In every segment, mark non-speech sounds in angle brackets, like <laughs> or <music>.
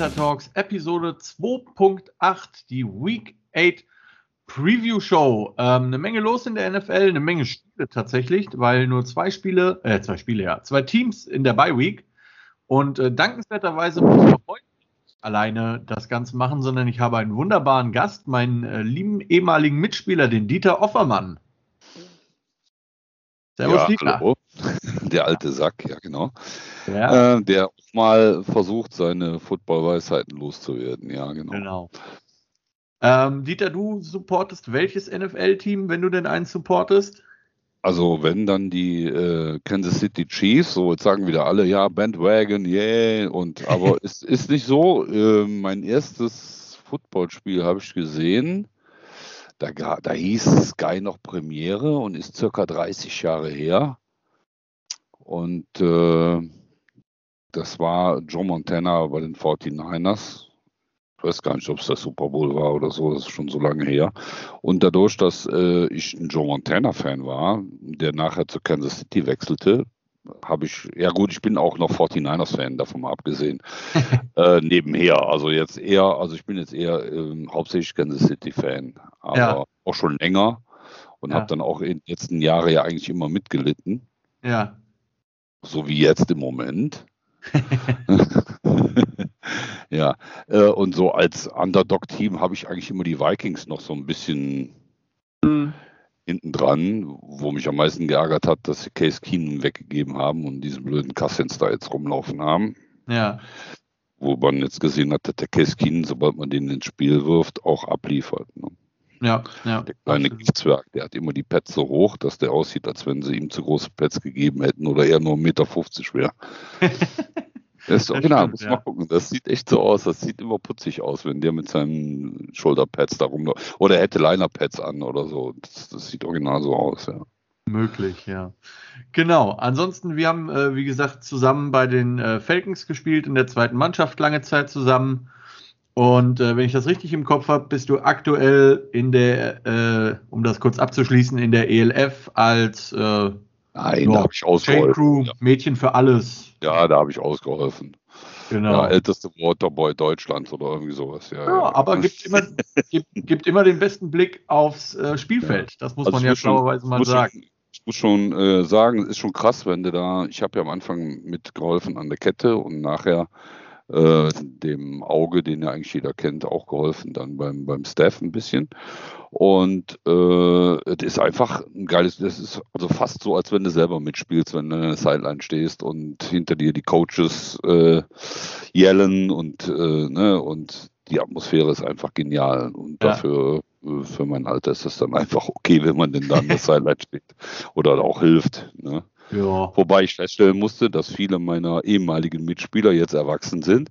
Panther Talks Episode 2.8, die Week 8 Preview Show. Ähm, eine Menge los in der NFL, eine Menge Spiele tatsächlich, weil nur zwei Spiele, äh, zwei Spiele, ja, zwei Teams in der Bye Week. Und äh, dankenswerterweise muss ich heute alleine das Ganze machen, sondern ich habe einen wunderbaren Gast, meinen äh, lieben ehemaligen Mitspieler, den Dieter Offermann. Servus, ja, Dieter. Hallo. <laughs> Der alte Sack, ja genau. Ja. Äh, der auch mal versucht, seine Football-Weisheiten loszuwerden, ja genau. Genau. Ähm, Dieter, du supportest welches NFL-Team, wenn du denn eins supportest? Also wenn dann die äh, Kansas City Chiefs, so jetzt sagen wieder alle, ja, Bandwagon, yeah, und aber <laughs> es ist nicht so. Äh, mein erstes Footballspiel habe ich gesehen. Da, da hieß Sky noch Premiere und ist circa 30 Jahre her. Und äh, das war Joe Montana bei den 49ers. Ich weiß gar nicht, ob es der Super Bowl war oder so, das ist schon so lange her. Und dadurch, dass äh, ich ein Joe Montana-Fan war, der nachher zu Kansas City wechselte, habe ich, ja gut, ich bin auch noch 49ers-Fan, davon mal abgesehen, <laughs> äh, nebenher. Also jetzt eher, also ich bin jetzt eher äh, hauptsächlich Kansas City-Fan, aber ja. auch schon länger und ja. habe dann auch in den letzten Jahren ja eigentlich immer mitgelitten. Ja. So wie jetzt im Moment. <laughs> <laughs> ja, äh, und so als Underdog-Team habe ich eigentlich immer die Vikings noch so ein bisschen mhm. hinten dran, wo mich am meisten geärgert hat, dass sie Case Keenum weggegeben haben und diesen blöden Cousins da jetzt rumlaufen haben. Ja. Wo man jetzt gesehen hat, dass der Case Keenum, sobald man den ins Spiel wirft, auch abliefert. Ne? Ja, ja. Der kleine Giftzwerg, der hat immer die Pads so hoch, dass der aussieht, als wenn sie ihm zu große Pads gegeben hätten oder er nur 1,50 Meter schwer. <laughs> Das ist original, muss ja. mal gucken. Das sieht echt so aus. Das sieht immer putzig aus, wenn der mit seinen Schulterpads da rumläuft. Oder er hätte Linerpads an oder so. Das, das, sieht original so aus, ja. Möglich, ja. Genau. Ansonsten, wir haben, äh, wie gesagt, zusammen bei den äh, Falcons gespielt, in der zweiten Mannschaft lange Zeit zusammen. Und äh, wenn ich das richtig im Kopf habe, bist du aktuell in der, äh, um das kurz abzuschließen, in der ELF als äh, Nein, da habe ich ausgeholfen. Crew, ja. Mädchen für alles. Ja, da habe ich ausgeholfen. Genau. Ja, älteste Waterboy Deutschlands oder irgendwie sowas. Ja, ja aber gibt immer, gibt, gibt, immer den besten Blick aufs äh, Spielfeld. Das muss also man ja schlauerweise mal sagen. Schon, ich muss schon äh, sagen, es ist schon krass, wenn du da, ich habe ja am Anfang mitgeholfen an der Kette und nachher äh, dem Auge, den ja eigentlich jeder kennt, auch geholfen, dann beim, beim Staff ein bisschen. Und äh, das ist einfach ein geiles, das ist also fast so, als wenn du selber mitspielst, wenn du in der Sideline stehst und hinter dir die Coaches äh, yellen und, äh, ne, und die Atmosphäre ist einfach genial. Und ja. dafür, äh, für mein Alter ist das dann einfach okay, wenn man denn da an der <laughs> Sideline steht oder auch hilft. Ne? Ja. Wobei ich feststellen musste, dass viele meiner ehemaligen Mitspieler jetzt erwachsen sind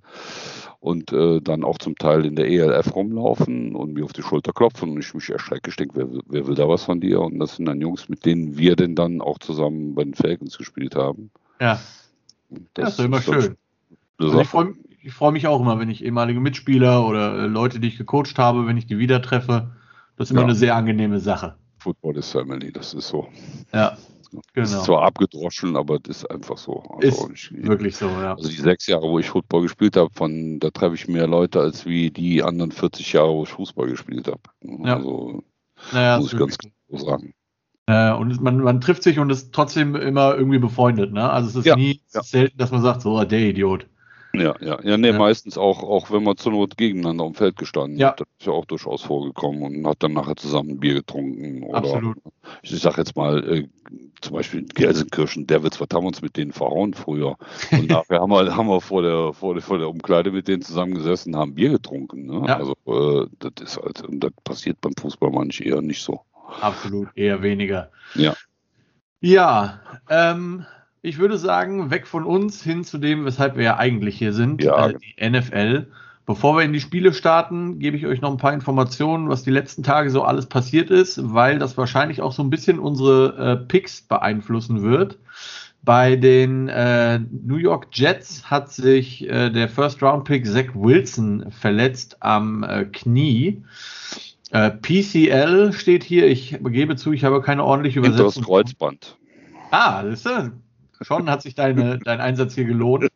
und äh, dann auch zum Teil in der ELF rumlaufen und mir auf die Schulter klopfen und ich mich erschrecke, ich denke, wer, wer, will da was von dir? Und das sind dann Jungs, mit denen wir denn dann auch zusammen bei den Falcons gespielt haben. Ja. Das, das ist immer schön. Also ich freue freu mich auch immer, wenn ich ehemalige Mitspieler oder äh, Leute, die ich gecoacht habe, wenn ich die wieder treffe. Das ist immer ja. eine sehr angenehme Sache. Football is Family, das ist so. Ja, Genau. Ist zwar abgedroschen, aber das ist einfach so. Also ist ich, wirklich so, ja. Also die sechs Jahre, wo ich Football gespielt habe, von da treffe ich mehr Leute als wie die anderen 40 Jahre, wo ich Fußball gespielt habe. Ja. Also naja, muss ich ganz klar so sagen. Äh, und man, man trifft sich und ist trotzdem immer irgendwie befreundet, ne? Also es ist ja, nie ja. selten, dass man sagt, so, der Idiot. Ja, ja, ja, nee, ja. meistens auch, auch wenn man zur Not gegeneinander am Feld gestanden ja. hat. Das ist ja auch durchaus vorgekommen und hat dann nachher zusammen ein Bier getrunken. Oder, Absolut. Ich sag jetzt mal, äh, zum Beispiel Gelsenkirchen, Devils, was haben wir uns mit denen verhauen früher? Und <laughs> nachher haben wir, haben wir vor der, vor der, vor der Umkleide mit denen zusammengesessen, haben Bier getrunken. Ne? Ja. Also, äh, das ist halt, und das passiert beim Fußball manchmal eher nicht so. Absolut, eher weniger. Ja. Ja, ähm, ich würde sagen, weg von uns hin zu dem, weshalb wir ja eigentlich hier sind, ja. äh, die NFL. Bevor wir in die Spiele starten, gebe ich euch noch ein paar Informationen, was die letzten Tage so alles passiert ist, weil das wahrscheinlich auch so ein bisschen unsere äh, Picks beeinflussen wird. Bei den äh, New York Jets hat sich äh, der First-Round-Pick Zach Wilson verletzt am äh, Knie. Äh, PCL steht hier. Ich gebe zu, ich habe keine ordentliche Übersetzung. Das Kreuzband. Ah, das ist schon hat sich deine, dein Einsatz hier gelohnt.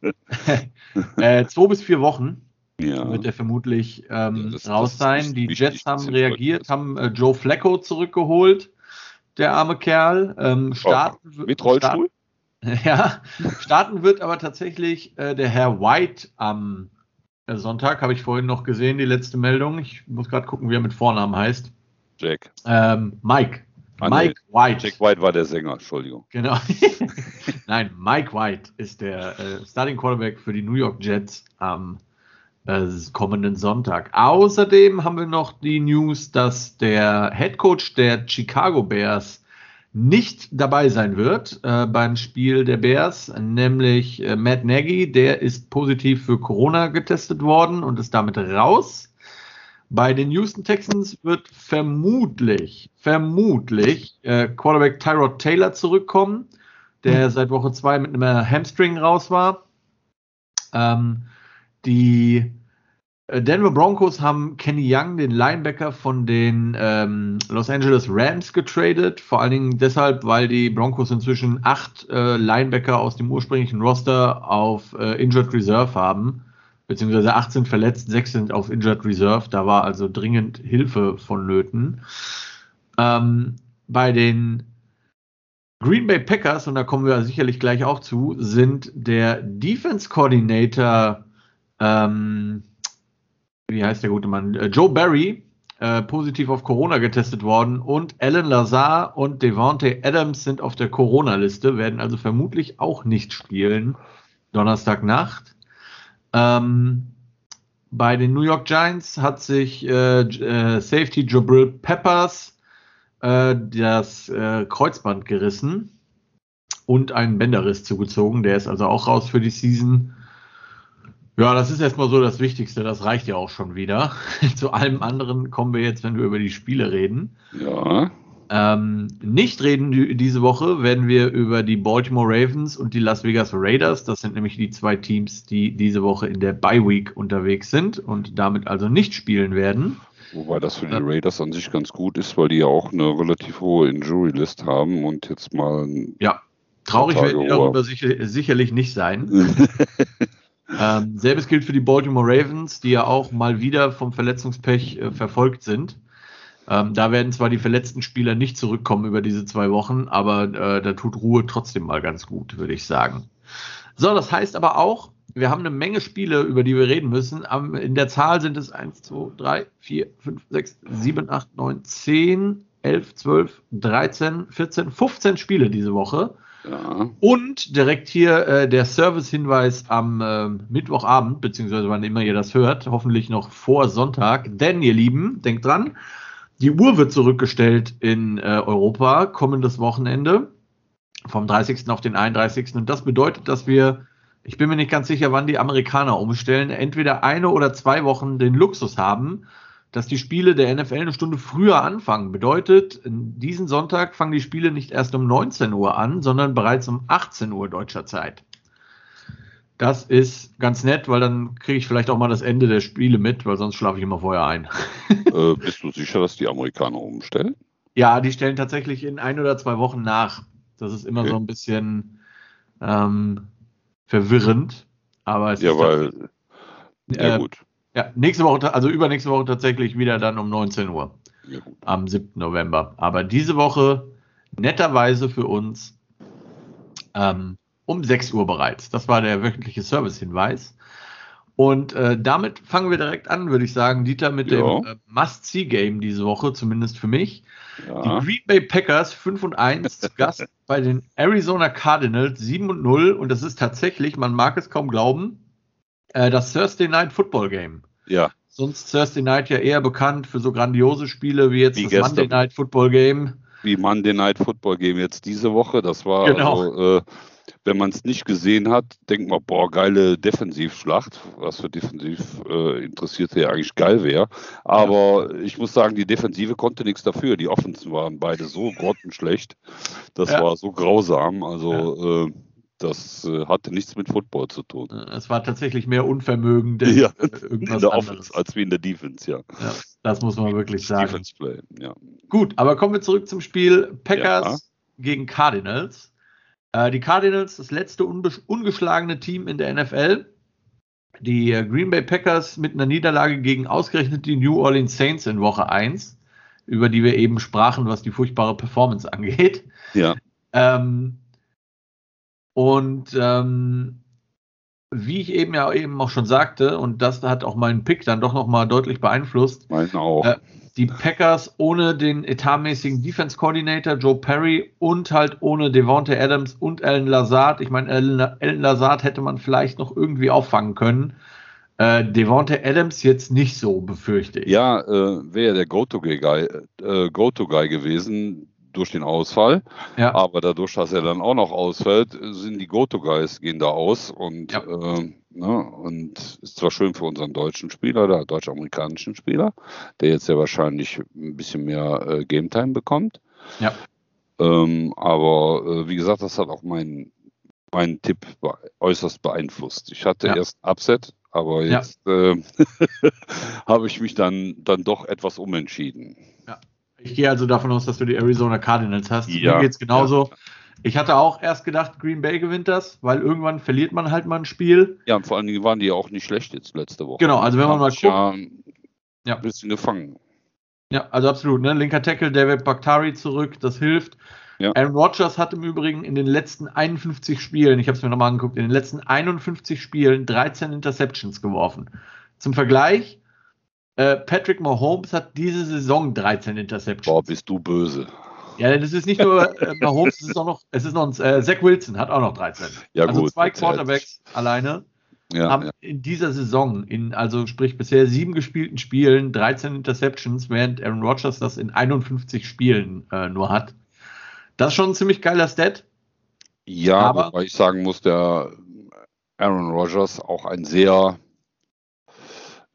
<laughs> äh, zwei bis vier Wochen ja. wird er vermutlich ähm, ja, das, raus sein. Die Jets haben reagiert, haben äh, Joe Flacco zurückgeholt, der arme Kerl. Ähm, starten, oh, mit Rollstuhl? Start, <laughs> ja, starten wird aber tatsächlich äh, der Herr White am äh, Sonntag, habe ich vorhin noch gesehen, die letzte Meldung. Ich muss gerade gucken, wie er mit Vornamen heißt. Jack. Ähm, Mike. Ah, Mike nee. White. Jack White war der Sänger, Entschuldigung. Genau. <laughs> Nein, Mike White ist der äh, Starting Quarterback für die New York Jets am äh, kommenden Sonntag. Außerdem haben wir noch die News, dass der Head Coach der Chicago Bears nicht dabei sein wird äh, beim Spiel der Bears, nämlich äh, Matt Nagy, der ist positiv für Corona getestet worden und ist damit raus. Bei den Houston Texans wird vermutlich, vermutlich äh, Quarterback Tyrod Taylor zurückkommen, der mhm. seit Woche zwei mit einem Hamstring raus war. Ähm, die äh, Denver Broncos haben Kenny Young, den Linebacker von den ähm, Los Angeles Rams, getradet. Vor allen Dingen deshalb, weil die Broncos inzwischen acht äh, Linebacker aus dem ursprünglichen Roster auf äh, Injured Reserve haben beziehungsweise 18 verletzt, 6 sind auf Injured Reserve. Da war also dringend Hilfe vonnöten. Ähm, bei den Green Bay Packers, und da kommen wir sicherlich gleich auch zu, sind der Defense Coordinator, ähm, wie heißt der gute Mann, äh, Joe Barry, äh, positiv auf Corona getestet worden und Alan Lazar und Devontae Adams sind auf der Corona-Liste, werden also vermutlich auch nicht spielen Donnerstagnacht. Ähm, bei den New York Giants hat sich äh, äh, Safety Jabril Peppers äh, das äh, Kreuzband gerissen und einen Bänderriss zugezogen. Der ist also auch raus für die Season. Ja, das ist erstmal so das Wichtigste. Das reicht ja auch schon wieder. <laughs> Zu allem anderen kommen wir jetzt, wenn wir über die Spiele reden. Ja. Ähm, nicht reden diese Woche werden wir über die Baltimore Ravens und die Las Vegas Raiders. Das sind nämlich die zwei Teams, die diese Woche in der Bye Week unterwegs sind und damit also nicht spielen werden. Wobei das für die Raiders an sich ganz gut ist, weil die ja auch eine relativ hohe Injury List haben und jetzt mal. Ja, traurig werden die darüber sicher, sicherlich nicht sein. <laughs> ähm, selbes gilt für die Baltimore Ravens, die ja auch mal wieder vom Verletzungspech äh, verfolgt sind. Ähm, da werden zwar die verletzten Spieler nicht zurückkommen über diese zwei Wochen, aber äh, da tut Ruhe trotzdem mal ganz gut, würde ich sagen. So, das heißt aber auch, wir haben eine Menge Spiele, über die wir reden müssen. in der Zahl sind es 1, 2, 3, 4, 5, 6, 7, 8, 9, 10, 11, 12, 13, 14, 15 Spiele diese Woche. Ja. Und direkt hier äh, der Service-Hinweis am äh, Mittwochabend, beziehungsweise wann immer ihr das hört, hoffentlich noch vor Sonntag. Denn, ihr Lieben, denkt dran, die Uhr wird zurückgestellt in äh, Europa kommendes Wochenende vom 30. auf den 31. Und das bedeutet, dass wir, ich bin mir nicht ganz sicher, wann die Amerikaner umstellen, entweder eine oder zwei Wochen den Luxus haben, dass die Spiele der NFL eine Stunde früher anfangen. Bedeutet, diesen Sonntag fangen die Spiele nicht erst um 19 Uhr an, sondern bereits um 18 Uhr deutscher Zeit. Das ist ganz nett, weil dann kriege ich vielleicht auch mal das Ende der Spiele mit, weil sonst schlafe ich immer vorher ein. <laughs> äh, bist du sicher, dass die Amerikaner umstellen? Ja, die stellen tatsächlich in ein oder zwei Wochen nach. Das ist immer okay. so ein bisschen ähm, verwirrend. Aber es ja, ist weil. Äh, ja, gut. Ja, nächste Woche, also übernächste Woche tatsächlich wieder dann um 19 Uhr. Ja, am 7. November. Aber diese Woche netterweise für uns ähm, um 6 Uhr bereits. Das war der wöchentliche Service-Hinweis. Und äh, damit fangen wir direkt an, würde ich sagen, Dieter, mit ja. dem äh, Must-See-Game diese Woche, zumindest für mich. Ja. Die Green Bay Packers 5 und 1 zu <laughs> Gast bei den Arizona Cardinals 7 und 0. Und das ist tatsächlich, man mag es kaum glauben, äh, das Thursday Night Football Game. Ja. Sonst Thursday Night ja eher bekannt für so grandiose Spiele wie jetzt wie das gestern. Monday Night Football Game. Wie Monday Night Football Game jetzt diese Woche. Das war genau. also, äh, wenn man es nicht gesehen hat, denkt man, boah, geile Defensivschlacht, was für defensiv äh, Interessierte ja eigentlich geil wäre. Aber ja. ich muss sagen, die Defensive konnte nichts dafür. Die Offensen waren beide so grottenschlecht. Das ja. war so grausam. Also ja. äh, das äh, hatte nichts mit Football zu tun. Es war tatsächlich mehr Unvermögen denn ja, irgendwas in der Offense als wie in der Defense, ja. ja das muss man wirklich sagen. Defense Play, ja. Gut, aber kommen wir zurück zum Spiel Packers gegen Cardinals. Äh, die Cardinals, das letzte ungeschlagene Team in der NFL. Die äh, Green Bay Packers mit einer Niederlage gegen ausgerechnet die New Orleans Saints in Woche 1, über die wir eben sprachen, was die furchtbare Performance <laughs> angeht. Ja. Ähm, und ähm, wie ich eben ja eben auch schon sagte, und das hat auch meinen Pick dann doch nochmal deutlich beeinflusst. Meinen auch. Äh, die Packers ohne den etatmäßigen Defense Coordinator Joe Perry und halt ohne Devontae Adams und Alan Lazard. Ich meine, Alan, Lazard hätte man vielleicht noch irgendwie auffangen können. Äh, Devontae Adams jetzt nicht so, befürchte ich. Ja, äh, wäre der Go-To-Guy äh, Go gewesen durch den Ausfall. Ja. Aber dadurch, dass er dann auch noch ausfällt, sind die Go-To-Guys gehen da aus und ja. äh, Ne? Und ist zwar schön für unseren deutschen Spieler, der deutsch-amerikanischen Spieler, der jetzt ja wahrscheinlich ein bisschen mehr äh, Game Time bekommt. Ja. Ähm, aber äh, wie gesagt, das hat auch meinen mein Tipp äußerst beeinflusst. Ich hatte ja. erst Upset, aber jetzt ja. äh, <laughs> habe ich mich dann, dann doch etwas umentschieden. Ja. Ich gehe also davon aus, dass du die Arizona Cardinals hast. Ja. Mir geht es genauso. Ja. Ich hatte auch erst gedacht, Green Bay gewinnt das, weil irgendwann verliert man halt mal ein Spiel. Ja, und vor allen Dingen waren die ja auch nicht schlecht jetzt letzte Woche. Genau, also wenn man mal guckt. Ja, ja. ein bisschen gefangen. Ja, also absolut. Ne? Linker Tackle, David Bakhtari zurück, das hilft. Ja. Aaron Rodgers hat im Übrigen in den letzten 51 Spielen, ich habe es mir nochmal angeguckt, in den letzten 51 Spielen 13 Interceptions geworfen. Zum Vergleich, Patrick Mahomes hat diese Saison 13 Interceptions. Boah, bist du böse. Ja, das ist nicht nur äh, Mahomes, es ist auch noch, es ist noch ein, äh, Zach Wilson hat auch noch 13. Ja, also gut, zwei Quarterbacks jetzt. alleine ja, haben ja. in dieser Saison, in, also sprich bisher sieben gespielten Spielen, 13 Interceptions, während Aaron Rodgers das in 51 Spielen äh, nur hat. Das ist schon ein ziemlich geiler Stat. Ja, aber wobei ich sagen muss, der Aaron Rodgers auch ein sehr,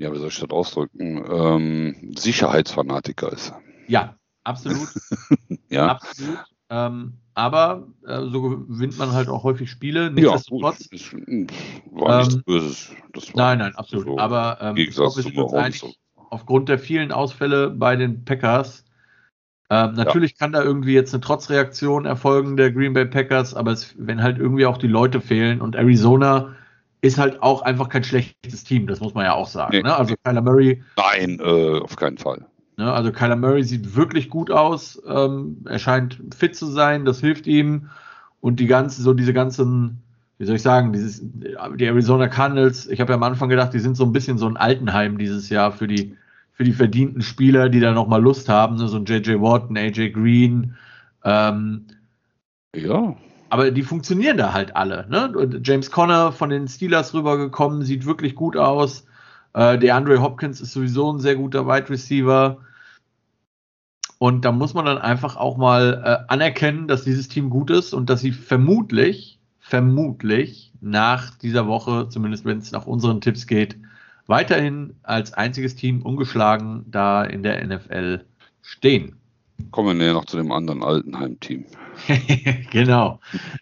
ja, wie soll ich das ausdrücken, ähm, Sicherheitsfanatiker ist. Ja, absolut. <laughs> ja. Absolut. Ähm, aber äh, so gewinnt man halt auch häufig Spiele. Nichtsdestotrotz. Ja, ist, war nichts ähm, Böses. nein, nein, absolut. So aber ähm, ich glaube, wir sind uns einig, aufgrund der vielen Ausfälle bei den Packers. Ähm, natürlich ja. kann da irgendwie jetzt eine Trotzreaktion erfolgen der Green Bay Packers, aber es, wenn halt irgendwie auch die Leute fehlen und Arizona ist halt auch einfach kein schlechtes Team, das muss man ja auch sagen. Nee, ne? Also Kyler Murray. Nein, äh, auf keinen Fall. Ne, also Kyler Murray sieht wirklich gut aus. Ähm, er scheint fit zu sein, das hilft ihm. Und die ganze, so diese ganzen, wie soll ich sagen, dieses, die Arizona Cardinals, ich habe ja am Anfang gedacht, die sind so ein bisschen so ein Altenheim dieses Jahr für die, für die verdienten Spieler, die da nochmal Lust haben, ne? so ein JJ Watt, ein AJ Green. Ähm, ja. Aber die funktionieren da halt alle. Ne? James Conner von den Steelers rübergekommen, sieht wirklich gut aus. Äh, der Andre Hopkins ist sowieso ein sehr guter Wide Receiver. Und da muss man dann einfach auch mal äh, anerkennen, dass dieses Team gut ist und dass sie vermutlich, vermutlich nach dieser Woche, zumindest wenn es nach unseren Tipps geht, weiterhin als einziges Team ungeschlagen da in der NFL stehen. Kommen wir näher noch zu dem anderen Altenheim-Team. <laughs> genau.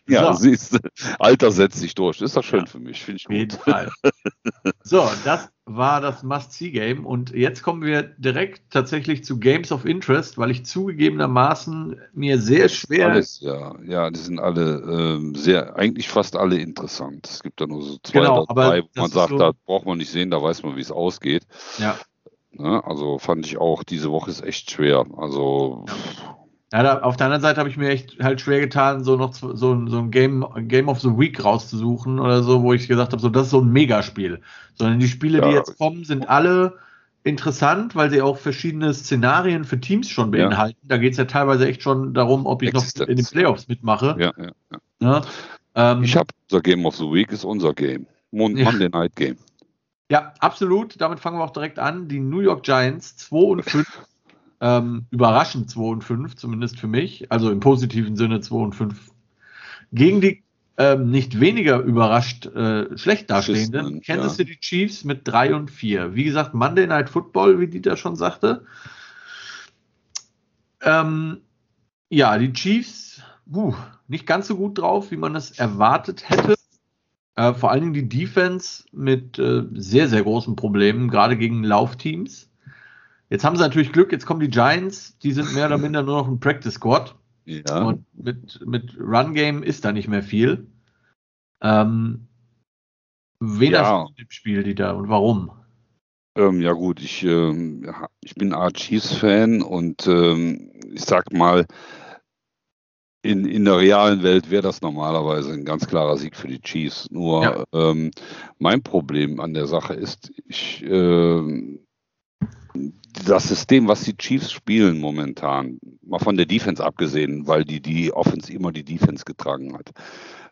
Ja, so. siehst du, Alter setzt sich durch. Ist doch schön ja, für mich, finde ich gut. Jeden Fall. <laughs> so, das war das Must-See-Game und jetzt kommen wir direkt tatsächlich zu Games of Interest, weil ich zugegebenermaßen mir sehr schwer. Alles, ja, ja, die sind alle ähm, sehr, eigentlich fast alle interessant. Es gibt da nur so zwei genau, oder drei, wo man sagt, so da braucht man nicht sehen, da weiß man, wie es ausgeht. Ja. Ne? Also fand ich auch, diese Woche ist echt schwer. Also. Ja. ja auf der anderen Seite habe ich mir echt halt schwer getan, so noch so, so ein Game, Game of the Week rauszusuchen oder so, wo ich gesagt habe, so das ist so ein Megaspiel. Sondern die Spiele, ja. die jetzt kommen, sind alle interessant, weil sie auch verschiedene Szenarien für Teams schon beinhalten. Ja. Da geht es ja teilweise echt schon darum, ob ich Existenz. noch in den Playoffs mitmache. Ja, ja, ja. ja ähm, ich habe unser Game of the Week ist unser Game. Monday Night Game. Ja, absolut. Damit fangen wir auch direkt an. Die New York Giants 2 und 5. <laughs> ähm, überraschend 2 und 5, zumindest für mich. Also im positiven Sinne 2 und 5. Gegen die ähm, nicht weniger überrascht äh, schlecht dastehenden Kansas ja. City Chiefs mit 3 und 4. Wie gesagt, Monday Night Football, wie Dieter schon sagte. Ähm, ja, die Chiefs, uh, nicht ganz so gut drauf, wie man es erwartet hätte. Äh, vor allen Dingen die Defense mit äh, sehr, sehr großen Problemen, gerade gegen Laufteams. Jetzt haben sie natürlich Glück, jetzt kommen die Giants, die sind mehr oder minder nur noch ein Practice Squad. Ja. Und mit, mit Run Game ist da nicht mehr viel. Ähm, wen ja. hast du im Spiel, die da und warum? Ähm, ja gut, ich, ähm, ich bin Art Chiefs-Fan und ähm, ich sag mal, in, in der realen Welt wäre das normalerweise ein ganz klarer Sieg für die Chiefs. Nur ja. ähm, mein Problem an der Sache ist, ich, äh, das System, was die Chiefs spielen momentan, mal von der Defense abgesehen, weil die die Offense immer die Defense getragen hat,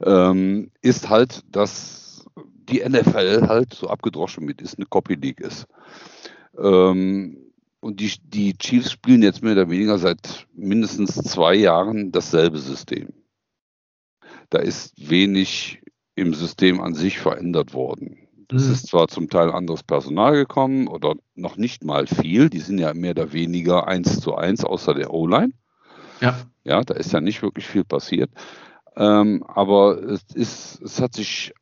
ähm, ist halt, dass die NFL halt so abgedroschen mit ist, eine Copy League ist. Ähm, und die, die Chiefs spielen jetzt mehr oder weniger seit mindestens zwei Jahren dasselbe System. Da ist wenig im System an sich verändert worden. Es mhm. ist zwar zum Teil anderes Personal gekommen oder noch nicht mal viel. Die sind ja mehr oder weniger eins zu eins außer der O-Line. Ja. Ja, da ist ja nicht wirklich viel passiert. Ähm, aber es ist, es hat sich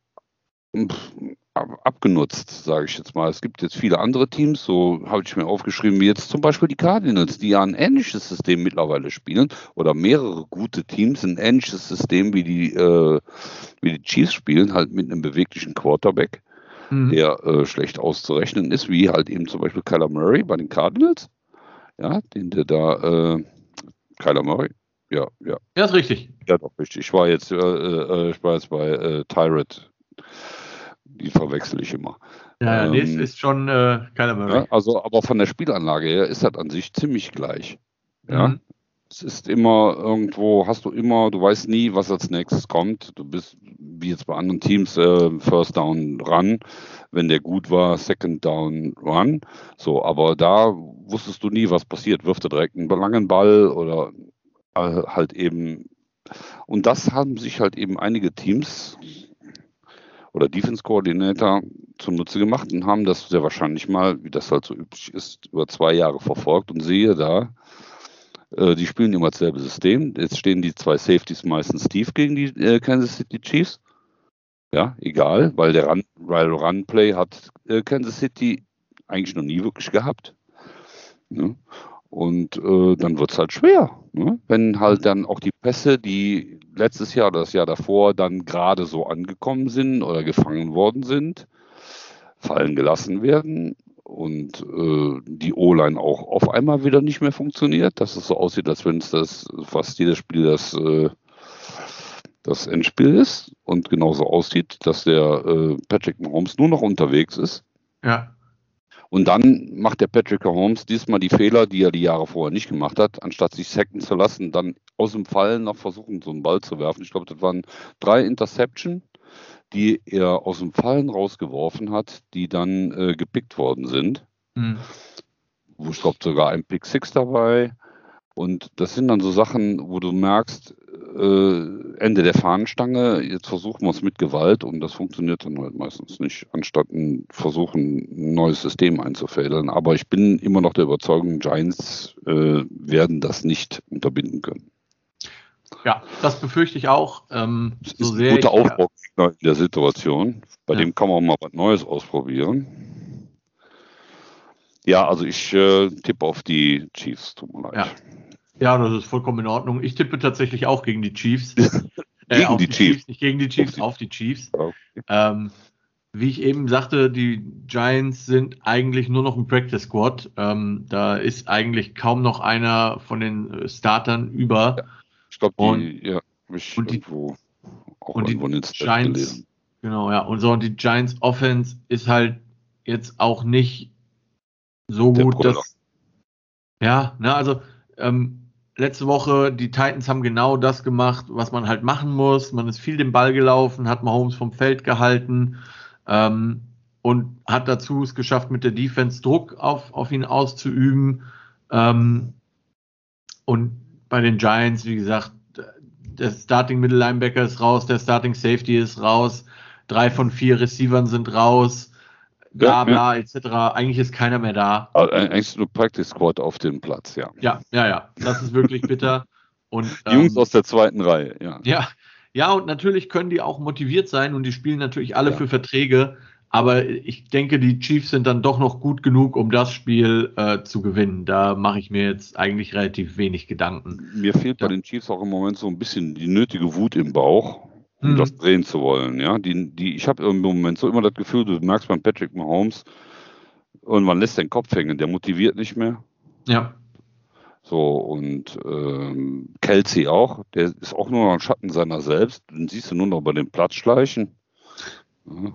abgenutzt, sage ich jetzt mal. Es gibt jetzt viele andere Teams, so habe ich mir aufgeschrieben, wie jetzt zum Beispiel die Cardinals, die ja ein ähnliches System mittlerweile spielen oder mehrere gute Teams ein ähnliches System wie die, äh, wie die Chiefs spielen, halt mit einem beweglichen Quarterback, mhm. der äh, schlecht auszurechnen ist, wie halt eben zum Beispiel Kyler Murray bei den Cardinals, ja, den der da, äh, Kyler Murray, ja, ja. Ja, ist richtig. Ja, doch, richtig. Ich war jetzt, äh, äh ich war jetzt bei äh, Tyrant die verwechsel ich immer. Ja, ähm, nee, ist schon äh, keiner mehr. Ja, also, aber von der Spielanlage her ist das an sich ziemlich gleich. Ja. Mhm. Es ist immer irgendwo, hast du immer, du weißt nie, was als nächstes kommt. Du bist, wie jetzt bei anderen Teams, äh, First Down Run. Wenn der gut war, Second Down Run. So, aber da wusstest du nie, was passiert. Wirft er direkt einen langen Ball oder äh, halt eben. Und das haben sich halt eben einige Teams oder Defense Coordinator zunutze gemacht und haben das sehr wahrscheinlich mal, wie das halt so üblich ist, über zwei Jahre verfolgt und sehe da, äh, die spielen immer dasselbe System. Jetzt stehen die zwei Safeties meistens tief gegen die äh, Kansas City Chiefs. Ja, egal, weil der Run, weil Run Play hat äh, Kansas City eigentlich noch nie wirklich gehabt. Ja. Und äh, dann wird es halt schwer, ne? wenn halt dann auch die Pässe, die letztes Jahr oder das Jahr davor dann gerade so angekommen sind oder gefangen worden sind, fallen gelassen werden und äh, die O-Line auch auf einmal wieder nicht mehr funktioniert, dass es so aussieht, als wenn es das fast jedes Spiel das, äh, das Endspiel ist und genauso aussieht, dass der äh, Patrick Mahomes nur noch unterwegs ist. Ja. Und dann macht der Patrick Holmes diesmal die Fehler, die er die Jahre vorher nicht gemacht hat, anstatt sich sacken zu lassen, dann aus dem Fallen noch versuchen, so einen Ball zu werfen. Ich glaube, das waren drei Interception, die er aus dem Fallen rausgeworfen hat, die dann äh, gepickt worden sind. Mhm. Wo ich glaube, sogar ein Pick Six dabei. Und das sind dann so Sachen, wo du merkst, äh, Ende der Fahnenstange, jetzt versuchen wir es mit Gewalt und das funktioniert dann halt meistens nicht, anstatt ein versuchen, ein neues System einzufädeln. Aber ich bin immer noch der Überzeugung, Giants äh, werden das nicht unterbinden können. Ja, das befürchte ich auch. Ähm, so ist ein guter Aufbau ja. in der Situation. Bei ja. dem kann man mal was Neues ausprobieren. Ja, also ich äh, tippe auf die Chiefs, tut mir leid. Ja. Ja, das ist vollkommen in Ordnung. Ich tippe tatsächlich auch gegen die Chiefs. <laughs> äh, gegen die, die Chiefs. Chiefs. Nicht gegen die Chiefs, auf die Chiefs. Okay. Ähm, wie ich eben sagte, die Giants sind eigentlich nur noch ein Practice Squad. Ähm, da ist eigentlich kaum noch einer von den äh, Startern über. Ja, ich glaube, die, ja, mich und irgendwo die, auch und irgendwo die Giants, gelesen. Genau, ja. Und so, und die Giants Offense ist halt jetzt auch nicht so Der gut, Brüller. dass. Ja, ne, also ähm, letzte Woche, die Titans haben genau das gemacht, was man halt machen muss. Man ist viel den Ball gelaufen, hat Mahomes vom Feld gehalten ähm, und hat dazu es geschafft, mit der Defense Druck auf, auf ihn auszuüben. Ähm, und bei den Giants, wie gesagt, der Starting Middle Linebacker ist raus, der Starting Safety ist raus, drei von vier Receivern sind raus bla bla ja. etc. Eigentlich ist keiner mehr da. Also, eigentlich nur Practice Squad auf dem Platz, ja. Ja, ja, ja. Das ist wirklich bitter. Und, <laughs> ähm, Jungs aus der zweiten Reihe, ja. Ja, ja, und natürlich können die auch motiviert sein und die spielen natürlich alle ja. für Verträge. Aber ich denke, die Chiefs sind dann doch noch gut genug, um das Spiel äh, zu gewinnen. Da mache ich mir jetzt eigentlich relativ wenig Gedanken. Mir fehlt ja. bei den Chiefs auch im Moment so ein bisschen die nötige Wut im Bauch, um hm. das drehen zu wollen. Ja, die, die, ich habe im Moment so immer das Gefühl, du merkst beim Patrick Mahomes, und man lässt den Kopf hängen, der motiviert nicht mehr. Ja. So, und ähm, Kelsey auch, der ist auch nur noch ein Schatten seiner selbst. Den siehst du nur noch bei den Platz schleichen. Ja.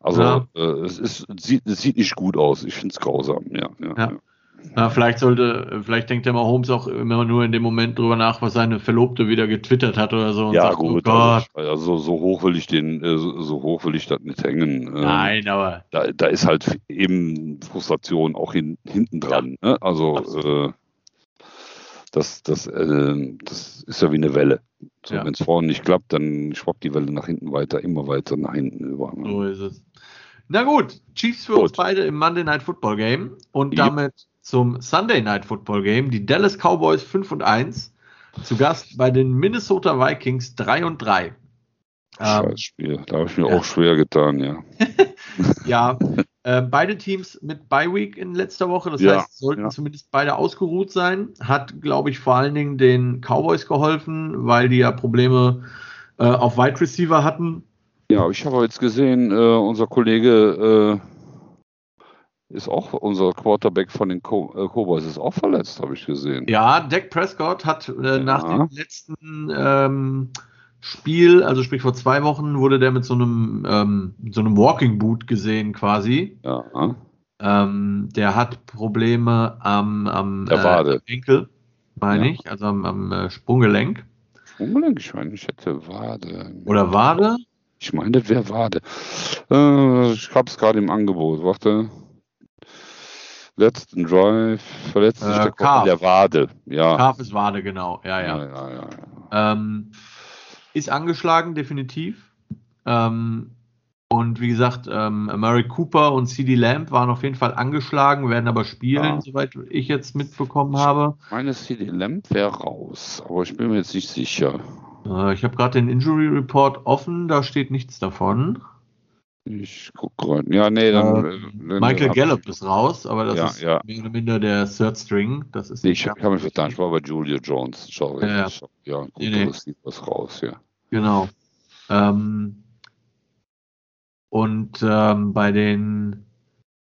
Also ja. äh, es, ist, sieht, es sieht nicht gut aus. Ich finde es grausam, ja. ja, ja. Na, vielleicht sollte, vielleicht denkt der mal Holmes auch immer nur in dem Moment drüber nach, was seine Verlobte wieder getwittert hat oder so. ja, sagt, gut, oh also, also, so hoch will ich den, äh, so hoch will ich das nicht hängen. Ähm, Nein, aber. Da, da ist halt eben Frustration auch hin, hinten dran. Ja. Ne? Also äh, das, das, äh, das ist ja wie eine Welle. So, ja. Wenn es vorne nicht klappt, dann schwappt die Welle nach hinten weiter, immer weiter nach hinten über. Ne? So ist es. Na gut, Chiefs für gut. uns beide im Monday Night Football Game und damit zum Sunday Night Football Game. Die Dallas Cowboys 5 und 1. Zu Gast bei den Minnesota Vikings 3 und 3. Scheiß Spiel. Da habe ich mir ja. auch schwer getan, ja. <laughs> ja, äh, beide Teams mit Bye Week in letzter Woche. Das ja, heißt, sollten ja. zumindest beide ausgeruht sein. Hat, glaube ich, vor allen Dingen den Cowboys geholfen, weil die ja Probleme äh, auf Wide Receiver hatten. Ja, ich habe jetzt gesehen, äh, unser Kollege äh, ist auch unser Quarterback von den äh, Cowboys ist auch verletzt, habe ich gesehen. Ja, Dak Prescott hat äh, ja. nach dem letzten ähm, Spiel, also sprich vor zwei Wochen, wurde der mit so einem, ähm, so einem Walking Boot gesehen quasi. Ja. Ähm, der hat Probleme am, am. Äh, Enkel, meine ja. ich, also am, am äh, Sprunggelenk. Sprunggelenk? Ich meine, ich hätte Wade. Oder Wade? Ich meine, das wäre Wade. Äh, ich habe es gerade im Angebot. Warte letzten Drive verletzt sich äh, der, der Wade. Ja. Calf ist Wade, genau. Ja, ja. ja, ja, ja ähm, ist angeschlagen, definitiv. Ähm, und wie gesagt, ähm, Murray Cooper und CD Lamb waren auf jeden Fall angeschlagen, werden aber spielen, ja. soweit ich jetzt mitbekommen habe. Ich meine, CD Lamb wäre raus, aber ich bin mir jetzt nicht sicher. Äh, ich habe gerade den Injury Report offen, da steht nichts davon. Ich gucke gerade. Ja, nee, dann. Äh, dann Michael Gallup ist raus, aber das ja, ist ja. mehr oder minder der Third String. Das ist nee, ich habe mich vertan, ich war bei Julia Jones. Schau, ja, ja. ja gut, nee, nee. was raus, ja. Genau. Ähm, und ähm, bei den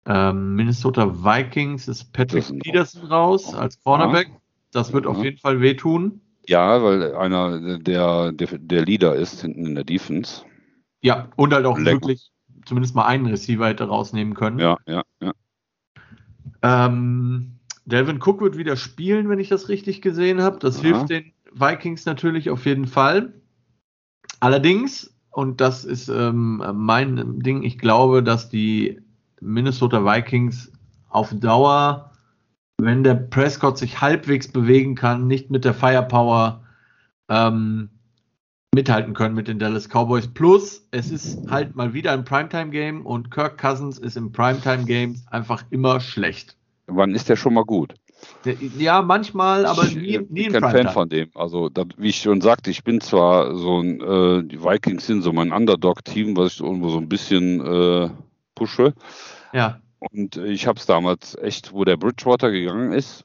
ähm, Minnesota Vikings ist Patrick Peterson raus als Cornerback. Das wird auf jeden Fall wehtun. Ja, weil einer der, der, der Leader ist hinten in der Defense. Ja, und halt auch Leck. wirklich zumindest mal einen Receiver hätte rausnehmen können. Ja, ja, ja. Ähm, Delvin Cook wird wieder spielen, wenn ich das richtig gesehen habe. Das ja. hilft den Vikings natürlich auf jeden Fall. Allerdings, und das ist ähm, mein Ding, ich glaube, dass die Minnesota Vikings auf Dauer, wenn der Prescott sich halbwegs bewegen kann, nicht mit der Firepower ähm, mithalten können mit den Dallas Cowboys. Plus, es ist halt mal wieder ein Primetime-Game und Kirk Cousins ist im Primetime-Games einfach immer schlecht. Wann ist der schon mal gut? Ja, manchmal, aber nie, nie ich bin kein Fan von dem. Also, das, wie ich schon sagte, ich bin zwar so ein, äh, die Vikings sind so mein Underdog-Team, was ich irgendwo so ein bisschen äh, pushe. Ja. Und ich habe es damals echt, wo der Bridgewater gegangen ist,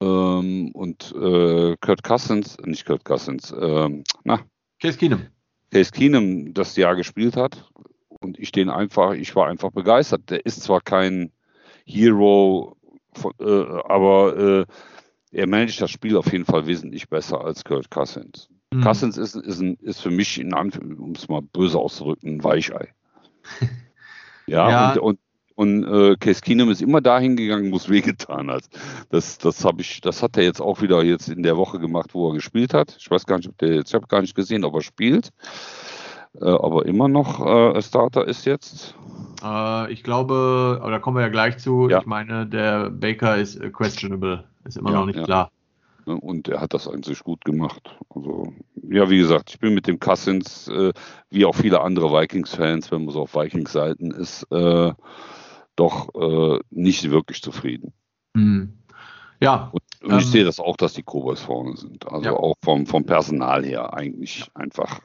ähm, und äh, Kurt Cousins, nicht Kurt Cousins, ähm, na. Case Keenum. Case Keenum das Jahr gespielt hat und ich den einfach, ich war einfach begeistert. Der ist zwar kein Hero, von, äh, aber äh, er managt das Spiel auf jeden Fall wesentlich besser als Kurt Cousins. Mhm. Cousins ist, ist, ein, ist für mich, um es mal böse auszudrücken, ein Weichei. <laughs> ja, ja. Und, und, und äh, Case Keenum ist immer dahin gegangen, wo es wehgetan hat. Das, das habe ich, das hat er jetzt auch wieder jetzt in der Woche gemacht, wo er gespielt hat. Ich weiß gar nicht, ob der jetzt, ich habe gar nicht gesehen, ob er spielt. Äh, aber immer noch äh, Starter ist jetzt. Äh, ich glaube, aber da kommen wir ja gleich zu. Ja. Ich meine, der Baker ist questionable, ist immer ja, noch nicht ja. klar. Ne, und er hat das eigentlich gut gemacht. Also, ja, wie gesagt, ich bin mit dem Cousins, äh, wie auch viele andere Vikings-Fans, wenn man so auf Vikings-Seiten ist, äh, doch äh, nicht wirklich zufrieden. Mhm. Ja. Und, und ähm, ich sehe das auch, dass die Cowboys vorne sind. Also ja. auch vom, vom Personal her eigentlich einfach.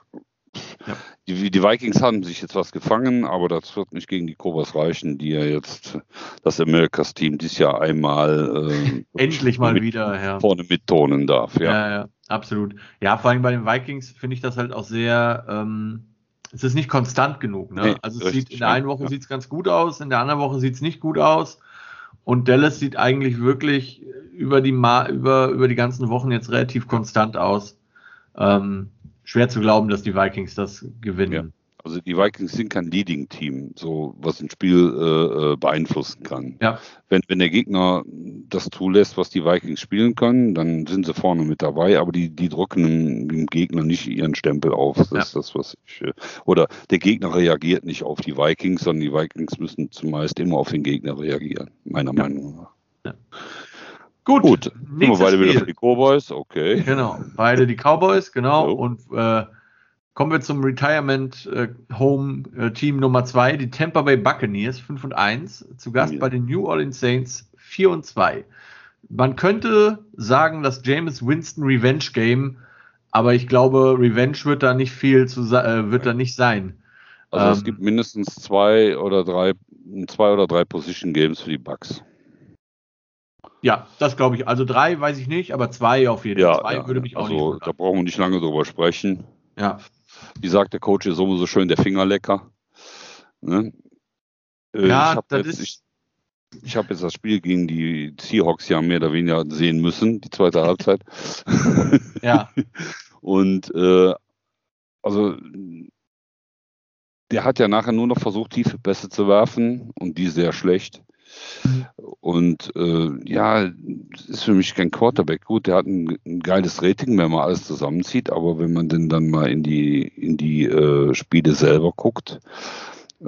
ja. die, die, Vikings haben sich jetzt was gefangen, aber das wird nicht gegen die Cobras reichen, die ja jetzt das Americas Team dieses Jahr einmal äh, <laughs> endlich mal mit, wieder ja. vorne mittonen darf. Ja. ja, absolut. Ja, vor allem bei den Vikings finde ich das halt auch sehr. Ähm, es ist nicht konstant genug. Ne? Nee, also es sieht in der einen Woche ja. sieht es ganz gut aus, in der anderen Woche sieht es nicht gut aus. Und Dallas sieht eigentlich wirklich über die, Ma über, über die ganzen Wochen jetzt relativ konstant aus. Ähm, schwer zu glauben, dass die Vikings das gewinnen. Also die Vikings sind kein Leading-Team, so was ein Spiel äh, äh, beeinflussen kann. Ja. Wenn, wenn der Gegner das zulässt, was die Vikings spielen können, dann sind sie vorne mit dabei, aber die, die drücken dem, dem Gegner nicht ihren Stempel auf. Das ja. ist das, was ich. Äh, oder der Gegner reagiert nicht auf die Vikings, sondern die Vikings müssen zumeist immer auf den Gegner reagieren, meiner ja. Meinung nach. Ja. Gut, Gut. Sind wir beide Spiel. wieder für die Cowboys, okay. Genau, beide die Cowboys, genau. So. Und äh, Kommen wir zum Retirement äh, Home äh, Team Nummer 2, die Tampa Bay Buccaneers 5 und 1, zu Gast ja. bei den New Orleans Saints 4 und 2. Man könnte sagen, das James Winston Revenge Game, aber ich glaube, Revenge wird da nicht viel zu äh, wird da nicht sein. Also ähm, es gibt mindestens zwei oder drei, zwei oder drei Position Games für die Bucks. Ja, das glaube ich. Also drei weiß ich nicht, aber zwei auf jeden Fall. Ja, zwei ja, würde mich auch also, nicht. Da brauchen wir nicht lange drüber sprechen. Ja. Wie sagt der Coach ist so schön, der Finger lecker. Ne? Äh, ja, ich habe jetzt, ich, ich hab jetzt das Spiel gegen die Seahawks ja mehr oder weniger sehen müssen, die zweite Halbzeit. <laughs> ja. Und äh, also der hat ja nachher nur noch versucht, tiefe Pässe zu werfen und die sehr schlecht. Und äh, ja, ist für mich kein Quarterback. Gut, der hat ein, ein, geiles Rating, wenn man alles zusammenzieht, aber wenn man denn dann mal in die, in die äh, Spiele selber guckt,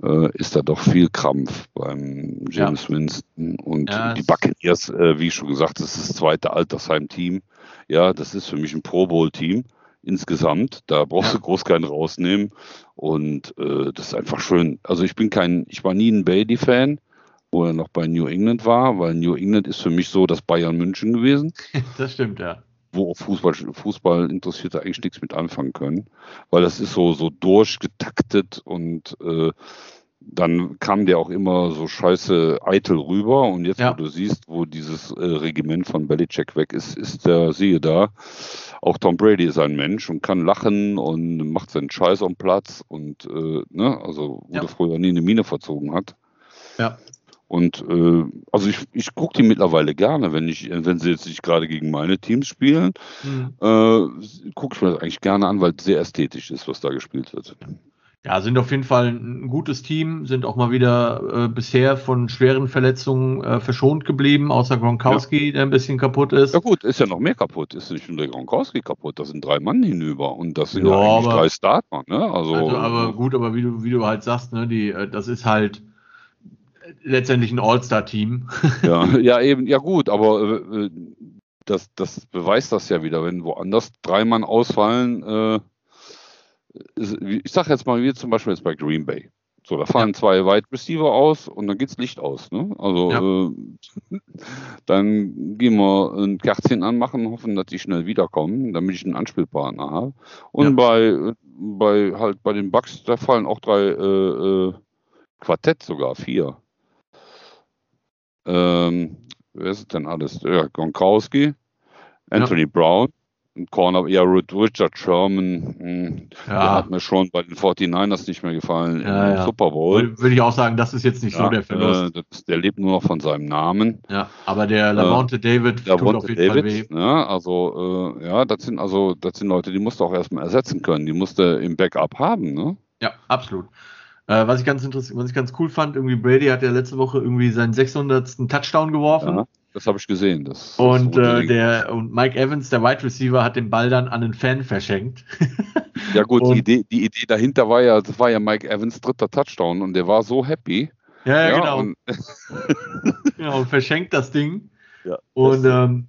äh, ist da doch viel Krampf beim James ja. Winston. Und ja, die Buccaneers, äh, wie schon gesagt, das ist das zweite Altersheim-Team. Ja, das ist für mich ein Pro Bowl-Team insgesamt. Da brauchst ja. du groß keinen rausnehmen. Und äh, das ist einfach schön. Also ich bin kein, ich war nie ein Bailey-Fan wo er noch bei New England war, weil New England ist für mich so das Bayern München gewesen. <laughs> das stimmt, ja. Wo auch Fußball, Fußball interessierte eigentlich nichts mit anfangen können, weil das ist so, so durchgetaktet und äh, dann kam der auch immer so scheiße eitel rüber und jetzt, ja. wo du siehst, wo dieses äh, Regiment von Belichick weg ist, ist der, siehe da, auch Tom Brady ist ein Mensch und kann lachen und macht seinen Scheiß am Platz und, äh, ne, also, wo ja. der früher nie eine Mine verzogen hat. Ja. Und äh, also ich, ich gucke die mittlerweile gerne, wenn ich, wenn sie jetzt nicht gerade gegen meine Teams spielen, mhm. äh, gucke ich mir das eigentlich gerne an, weil es sehr ästhetisch ist, was da gespielt wird. Ja, sind auf jeden Fall ein gutes Team, sind auch mal wieder äh, bisher von schweren Verletzungen äh, verschont geblieben, außer Gronkowski, ja. der ein bisschen kaputt ist. Ja gut, ist ja noch mehr kaputt, ist nicht nur der Gronkowski kaputt, da sind drei Mann hinüber und das sind ja, ja eigentlich aber, drei Starter, ne? Also, also, aber gut, aber wie du, wie du halt sagst, ne, die, äh, das ist halt letztendlich ein All-Star-Team. ja, <laughs> ja, eben, ja gut, aber äh, das, das beweist das ja wieder, wenn woanders drei Mann ausfallen. Äh, ich sage jetzt mal, wie zum Beispiel jetzt bei Green Bay. So, da fallen ja. zwei Wide Receiver aus und dann geht's Licht aus. Ne? Also ja. äh, <laughs> dann gehen wir ein Kerzchen anmachen, hoffen, dass die schnell wiederkommen, damit ich einen Anspielpartner habe. Und ja. bei, bei halt bei den Bucks, da fallen auch drei äh, äh Quartett sogar, vier. Ähm, wer ist denn alles? Ja, Gronkowski, Anthony ja. Brown, Corner, ja, Richard Sherman, hm, ja. der hat mir schon bei den 49ers nicht mehr gefallen ja, im ja. Super Bowl. Würde ich auch sagen, das ist jetzt nicht so der Verlust. Äh, das, der lebt nur noch von seinem Namen. Ja, aber der Lavonte äh, David tut Lavonte auf jeden David, Fall weh. Ne, also, äh, ja, das sind also, das sind Leute, die musst du auch erstmal ersetzen können. Die musst du im Backup haben, ne? Ja, absolut. Äh, was ich ganz interessant, was ich ganz cool fand, irgendwie Brady hat ja letzte Woche irgendwie seinen 600. Touchdown geworfen. Ja, das habe ich gesehen. Das, und das äh, der und Mike Evans, der Wide Receiver, hat den Ball dann an einen Fan verschenkt. ja gut, die Idee, die Idee dahinter war ja, das war ja Mike Evans dritter Touchdown und der war so happy. Ja, ja, ja genau. Und <laughs> genau, und verschenkt das Ding. Ja, und ähm,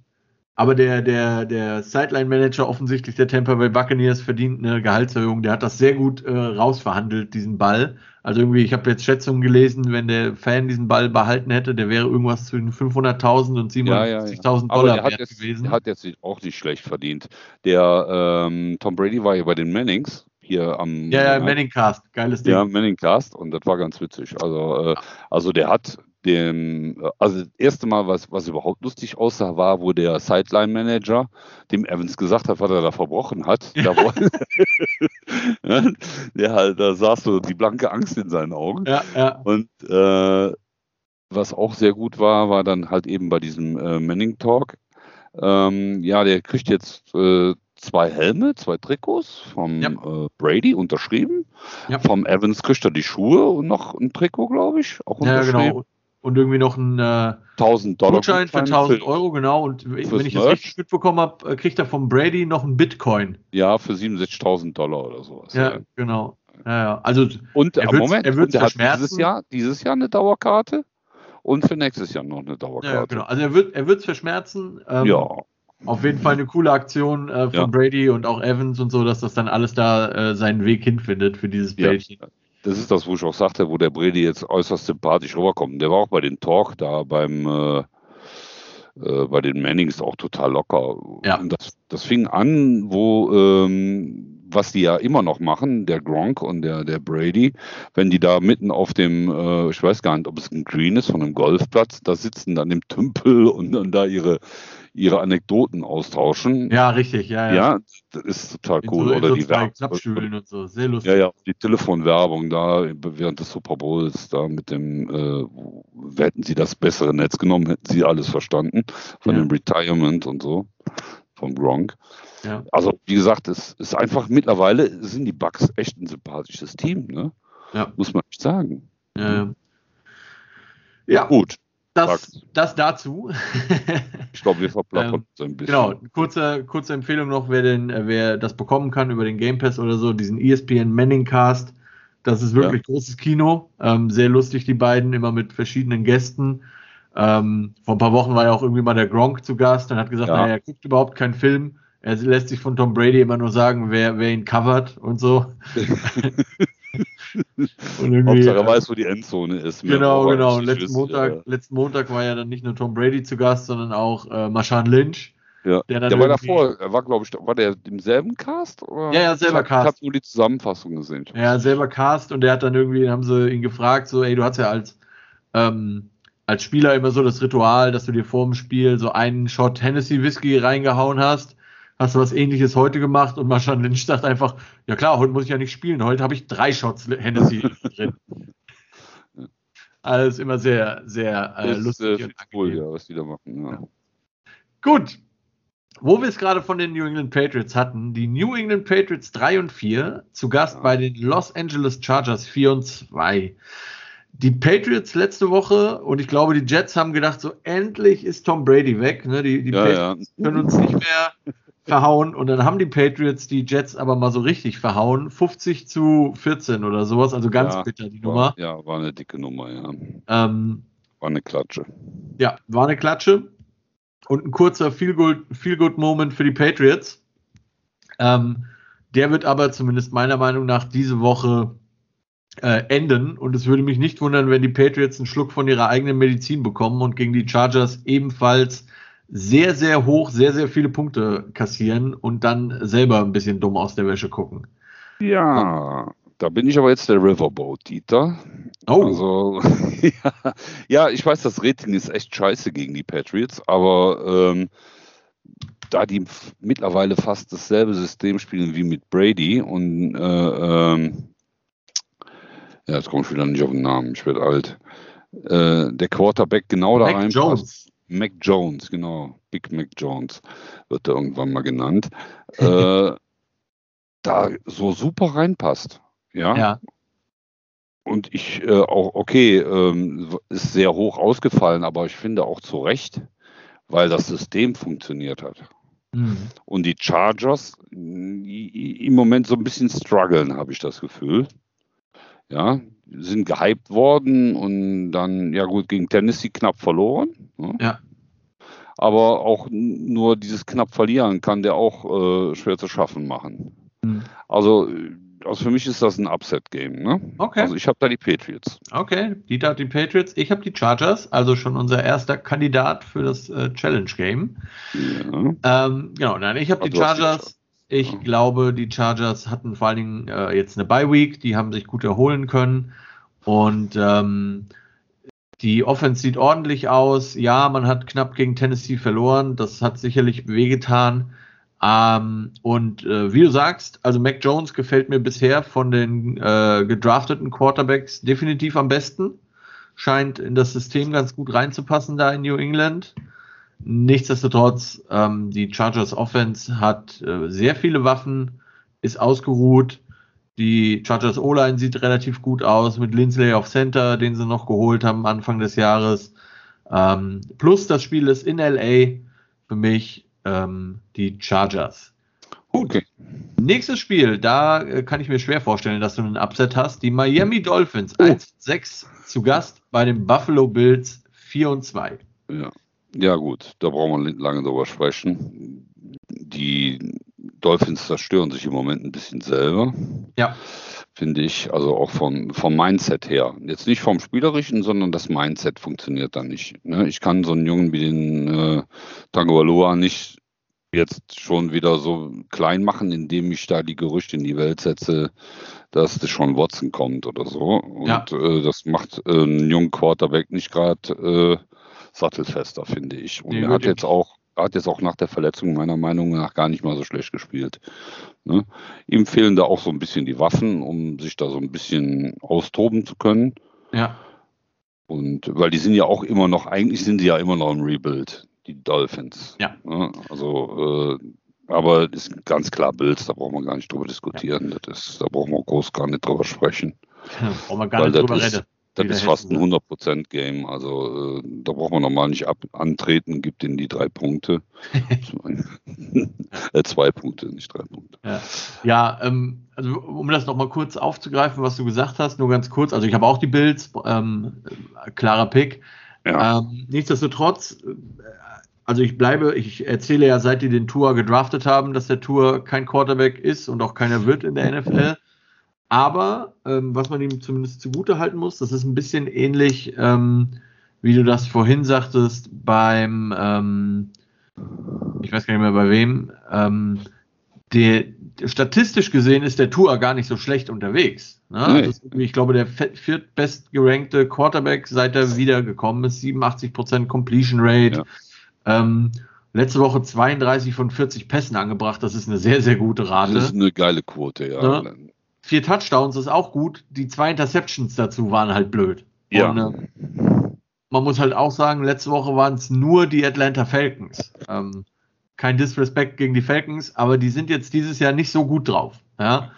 aber der, der, der Sideline-Manager offensichtlich der Tampa Bay Buccaneers verdient eine Gehaltserhöhung. Der hat das sehr gut äh, rausverhandelt, diesen Ball. Also irgendwie, ich habe jetzt Schätzungen gelesen, wenn der Fan diesen Ball behalten hätte, der wäre irgendwas zwischen 500.000 und 750.000 ja, ja, ja. Dollar wert jetzt, gewesen. Der hat jetzt auch nicht schlecht verdient. Der ähm, Tom Brady war ja bei den Mannings hier am. Ja, ja, Manningcast, geiles Ding. Ja, Manningcast und das war ganz witzig. Also, äh, also der hat dem, also das erste Mal, was, was überhaupt lustig aussah, war, wo der Sideline-Manager dem Evans gesagt hat, was er da verbrochen hat. Da <laughs> <laughs> der halt, da saß so die blanke Angst in seinen Augen. Ja, ja. Und äh, was auch sehr gut war, war dann halt eben bei diesem äh, Manning Talk. Ähm, ja, der kriegt jetzt äh, zwei Helme, zwei Trikots vom ja. äh, Brady unterschrieben. Ja. Vom Evans kriegt er die Schuhe und noch ein Trikot, glaube ich, auch unterschrieben. Ja, genau. Und irgendwie noch ein äh, 1000 Dollar Gutschein für 1000 Euro, genau. Und wenn ich das richtig mitbekommen habe, äh, kriegt er vom Brady noch ein Bitcoin. Ja, für 67.000 Dollar oder sowas. Ja, ja. genau. Ja, ja. Also, und er Moment, er wird dieses Jahr, dieses Jahr eine Dauerkarte und für nächstes Jahr noch eine Dauerkarte. Ja, genau. Also er wird er es verschmerzen. Ähm, ja. Auf jeden Fall eine coole Aktion äh, von ja. Brady und auch Evans und so, dass das dann alles da äh, seinen Weg hinfindet für dieses Bällchen. Ja. Das ist das, wo ich auch sagte, wo der Brady jetzt äußerst sympathisch rüberkommt. Der war auch bei den Talk da beim äh, äh, bei den Mannings auch total locker. Ja. Und das, das fing an, wo ähm, was die ja immer noch machen, der Gronk und der, der Brady, wenn die da mitten auf dem, äh, ich weiß gar nicht, ob es ein Green ist, von einem Golfplatz, da sitzen dann im Tümpel und dann da ihre, ihre Anekdoten austauschen. Ja, richtig, ja, ja. Ja, das ist total cool. So, Oder so die Klappstühlen und so, sehr lustig. Ja, ja, die Telefonwerbung da während des Super Bowls, da mit dem, äh, hätten sie das bessere Netz genommen, hätten sie alles verstanden, von ja. dem Retirement und so, vom Gronk. Ja. Also, wie gesagt, es ist einfach mittlerweile sind die Bugs echt ein sympathisches Team, ne? Ja. Muss man nicht sagen. Ja, ja. gut. Das, das dazu. ich glaube, wir verplappern ähm, so ein bisschen. Genau, kurze, kurze Empfehlung noch, wer, den, äh, wer das bekommen kann über den Game Pass oder so, diesen ESPN Manning Cast. Das ist wirklich ja. großes Kino. Ähm, sehr lustig, die beiden, immer mit verschiedenen Gästen. Ähm, vor ein paar Wochen war ja auch irgendwie mal der Gronk zu Gast und hat gesagt, ja. naja, er guckt überhaupt keinen Film. Er lässt sich von Tom Brady immer nur sagen, wer, wer ihn covert und so. <laughs> <laughs> und Hauptsache er weiß, wo die Endzone ist. Genau, genau. Und letzten Montag, ja. letzten Montag war ja dann nicht nur Tom Brady zu Gast, sondern auch äh, Marshawn Lynch. Ja. Der, der war davor, er war, glaube ich, war der im selben Cast? Oder? Ja, ja, selber ich Cast. Ich habe nur die Zusammenfassung gesehen. Ja, selber Cast und der hat dann irgendwie, haben sie ihn gefragt, so, ey, du hast ja als, ähm, als Spieler immer so das Ritual, dass du dir vor dem Spiel so einen Shot Hennessy Whisky reingehauen hast hast du was ähnliches heute gemacht und Marshall Lynch sagt einfach, ja klar, heute muss ich ja nicht spielen, heute habe ich drei Shots Hennessy <laughs> drin. Alles immer sehr, sehr äh, lustig. Äh, cool, ja, was die da machen. Ja. Gut. Wo wir es gerade von den New England Patriots hatten, die New England Patriots 3 und 4, zu Gast ja. bei den Los Angeles Chargers 4 und 2. Die Patriots letzte Woche und ich glaube, die Jets haben gedacht, so endlich ist Tom Brady weg. Ne? Die, die ja, Patriots können uns nicht mehr verhauen und dann haben die Patriots die Jets aber mal so richtig verhauen. 50 zu 14 oder sowas, also ganz ja, bitter die war, Nummer. Ja, war eine dicke Nummer, ja. Ähm, war eine Klatsche. Ja, war eine Klatsche und ein kurzer Feel-Good-Moment für die Patriots. Ähm, der wird aber zumindest meiner Meinung nach diese Woche äh, enden und es würde mich nicht wundern, wenn die Patriots einen Schluck von ihrer eigenen Medizin bekommen und gegen die Chargers ebenfalls sehr, sehr hoch, sehr, sehr viele Punkte kassieren und dann selber ein bisschen dumm aus der Wäsche gucken. Ja, da bin ich aber jetzt der Riverboat, Dieter. Oh. Also, <laughs> ja, ja, ich weiß, das Rating ist echt scheiße gegen die Patriots, aber ähm, da die mittlerweile fast dasselbe System spielen wie mit Brady und äh, ähm, ja, jetzt komme ich wieder nicht auf den Namen, ich werde alt. Äh, der Quarterback genau da reinpasst. Jones. Mac Jones, genau. Big Mac Jones wird er irgendwann mal genannt. <laughs> äh, da so super reinpasst. Ja. ja. Und ich äh, auch, okay, ähm, ist sehr hoch ausgefallen, aber ich finde auch zu Recht, weil das System funktioniert hat. Mhm. Und die Chargers im Moment so ein bisschen strugglen, habe ich das Gefühl. Ja, sind gehypt worden und dann, ja gut, gegen Tennessee knapp verloren. Ne? Ja. Aber auch nur dieses knapp verlieren kann der auch äh, schwer zu schaffen machen. Mhm. Also, also für mich ist das ein Upset-Game. Ne? Okay. Also ich habe da die Patriots. Okay, Dieter hat die Patriots, ich habe die Chargers, also schon unser erster Kandidat für das äh, Challenge-Game. Ja. Ähm, genau, nein, ich habe die Chargers. Ich glaube, die Chargers hatten vor allen Dingen äh, jetzt eine Bye Week, die haben sich gut erholen können und ähm, die Offense sieht ordentlich aus. Ja, man hat knapp gegen Tennessee verloren. Das hat sicherlich wehgetan. Ähm, und äh, wie du sagst, also Mac Jones gefällt mir bisher von den äh, gedrafteten Quarterbacks definitiv am besten. Scheint in das System ganz gut reinzupassen da in New England. Nichtsdestotrotz, ähm, die Chargers Offense hat äh, sehr viele Waffen, ist ausgeruht. Die Chargers O-Line sieht relativ gut aus mit Lindsley auf Center, den sie noch geholt haben Anfang des Jahres. Ähm, plus das Spiel ist in LA für mich ähm, die Chargers. Okay. Nächstes Spiel, da äh, kann ich mir schwer vorstellen, dass du einen Upset hast. Die Miami Dolphins oh. 1-6 zu Gast bei den Buffalo Bills 4 und 2. Ja. Ja, gut, da brauchen wir lange drüber sprechen. Die Dolphins zerstören sich im Moment ein bisschen selber. Ja. Finde ich, also auch von, vom Mindset her. Jetzt nicht vom Spielerischen, sondern das Mindset funktioniert da nicht. Ne? Ich kann so einen Jungen wie den äh, Tagovailoa nicht jetzt schon wieder so klein machen, indem ich da die Gerüchte in die Welt setze, dass das schon Watson kommt oder so. Und ja. äh, das macht äh, einen jungen Quarterback nicht gerade äh, sattelfester, finde ich. Und er hat jetzt auch hat jetzt auch nach der Verletzung meiner Meinung nach gar nicht mal so schlecht gespielt. Ne? Ihm fehlen da auch so ein bisschen die Waffen, um sich da so ein bisschen austoben zu können. Ja. Und weil die sind ja auch immer noch, eigentlich sind sie ja immer noch im Rebuild die Dolphins. Ja. Ne? Also, äh, aber ist ganz klar Bills, da brauchen wir gar nicht drüber diskutieren. Ja. Das ist, da brauchen wir groß gar nicht drüber sprechen. Ja, <laughs> brauchen wir gar Weil nicht drüber reden. Das ist fast ein 100%-Game. Also äh, da braucht man normal nicht ab antreten, gibt ihnen die drei Punkte. <laughs> <laughs> äh, zwei Punkte, nicht drei Punkte. Ja, ja ähm, also um das nochmal kurz aufzugreifen, was du gesagt hast, nur ganz kurz. Also ich habe auch die Bills, ähm, klarer Pick. Ja. Ähm, nichtsdestotrotz, äh, also ich bleibe, ich erzähle ja, seit die den Tour gedraftet haben, dass der Tour kein Quarterback ist und auch keiner wird in der NFL. Aber ähm, was man ihm zumindest zugute halten muss, das ist ein bisschen ähnlich, ähm, wie du das vorhin sagtest, beim, ähm, ich weiß gar nicht mehr bei wem, ähm, der, statistisch gesehen ist der Tour gar nicht so schlecht unterwegs. Ne? Nee. Also ich glaube, der viertbestgerankte Quarterback, seit er wiedergekommen ist, 87% Completion Rate. Ja. Ähm, letzte Woche 32 von 40 Pässen angebracht. Das ist eine sehr, sehr gute Rate. Das ist eine geile Quote, ja. Ne? Vier Touchdowns ist auch gut. Die zwei Interceptions dazu waren halt blöd. Ja. Und, äh, man muss halt auch sagen, letzte Woche waren es nur die Atlanta Falcons. Ähm, kein Disrespect gegen die Falcons, aber die sind jetzt dieses Jahr nicht so gut drauf. Ja?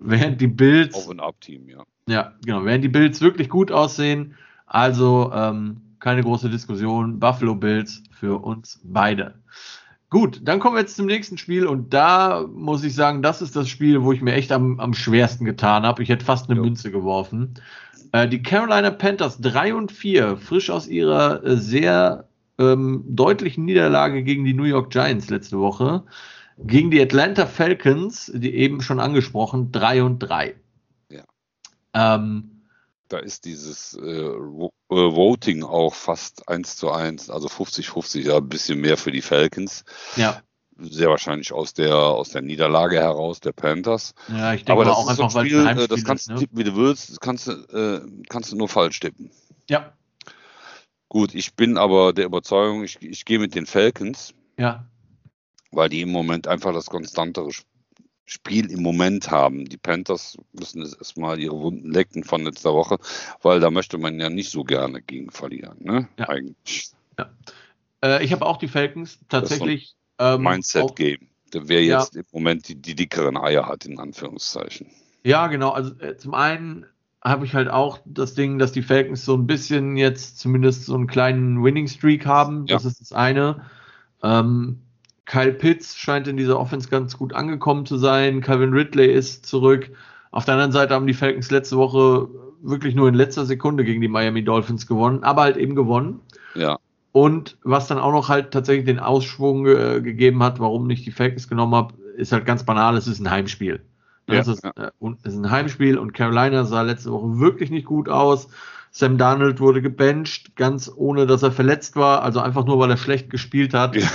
Während die Bills. Auf ein Up-Team, ja. Ja, genau. Während die Bills wirklich gut aussehen. Also, ähm, keine große Diskussion. Buffalo Bills für uns beide. Gut, dann kommen wir jetzt zum nächsten Spiel und da muss ich sagen, das ist das Spiel, wo ich mir echt am, am schwersten getan habe. Ich hätte fast eine jo. Münze geworfen. Äh, die Carolina Panthers 3 und 4, frisch aus ihrer äh, sehr ähm, deutlichen Niederlage gegen die New York Giants letzte Woche, gegen die Atlanta Falcons, die eben schon angesprochen, 3 und 3. Ja. Ähm, da ist dieses äh, äh, Voting auch fast 1 zu 1, also 50-50, ja, ein bisschen mehr für die Falcons. Ja. Sehr wahrscheinlich aus der, aus der Niederlage heraus der Panthers. Ja, ich denke Aber das auch einfach, so ein Spiel, weil das kannst du ne? tippen, wie du willst, das kannst du, äh, kannst du nur falsch tippen. Ja. Gut, ich bin aber der Überzeugung, ich, ich gehe mit den Falcons. Ja. Weil die im Moment einfach das konstantere Spiel im Moment haben. Die Panthers müssen jetzt erstmal ihre Wunden lecken von letzter Woche, weil da möchte man ja nicht so gerne gegen verlieren. Ne? Ja. Eigentlich. Ja. Äh, ich habe auch die Falcons tatsächlich. Ähm, Mindset-Game. Wer jetzt ja. im Moment die, die, dickeren Eier hat, in Anführungszeichen. Ja, genau. Also äh, zum einen habe ich halt auch das Ding, dass die Falcons so ein bisschen jetzt zumindest so einen kleinen Winning Streak haben. Das ja. ist das eine. Ähm, Kyle Pitts scheint in dieser Offense ganz gut angekommen zu sein. Calvin Ridley ist zurück. Auf der anderen Seite haben die Falcons letzte Woche wirklich nur in letzter Sekunde gegen die Miami Dolphins gewonnen, aber halt eben gewonnen. Ja. Und was dann auch noch halt tatsächlich den Ausschwung äh, gegeben hat, warum nicht die Falcons genommen habe, ist halt ganz banal, es ist ein Heimspiel. Ja, es, ist, ja. äh, ist ein Heimspiel und Carolina sah letzte Woche wirklich nicht gut aus. Sam Darnold wurde gebencht, ganz ohne dass er verletzt war, also einfach nur, weil er schlecht gespielt hat. Ja.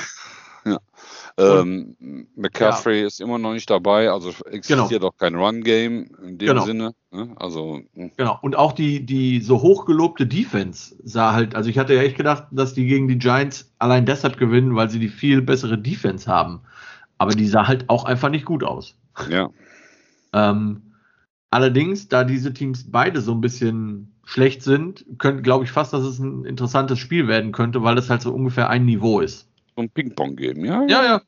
Ähm, McCaffrey ja. ist immer noch nicht dabei, also existiert genau. auch kein Run-Game in dem genau. Sinne. Ne? Also, hm. genau, und auch die, die so hochgelobte Defense sah halt, also ich hatte ja echt gedacht, dass die gegen die Giants allein deshalb gewinnen, weil sie die viel bessere Defense haben. Aber die sah halt auch einfach nicht gut aus. Ja. <laughs> ähm, allerdings, da diese Teams beide so ein bisschen schlecht sind, glaube ich fast, dass es ein interessantes Spiel werden könnte, weil das halt so ungefähr ein Niveau ist. So ein Ping-Pong geben, ja? Ja, ja.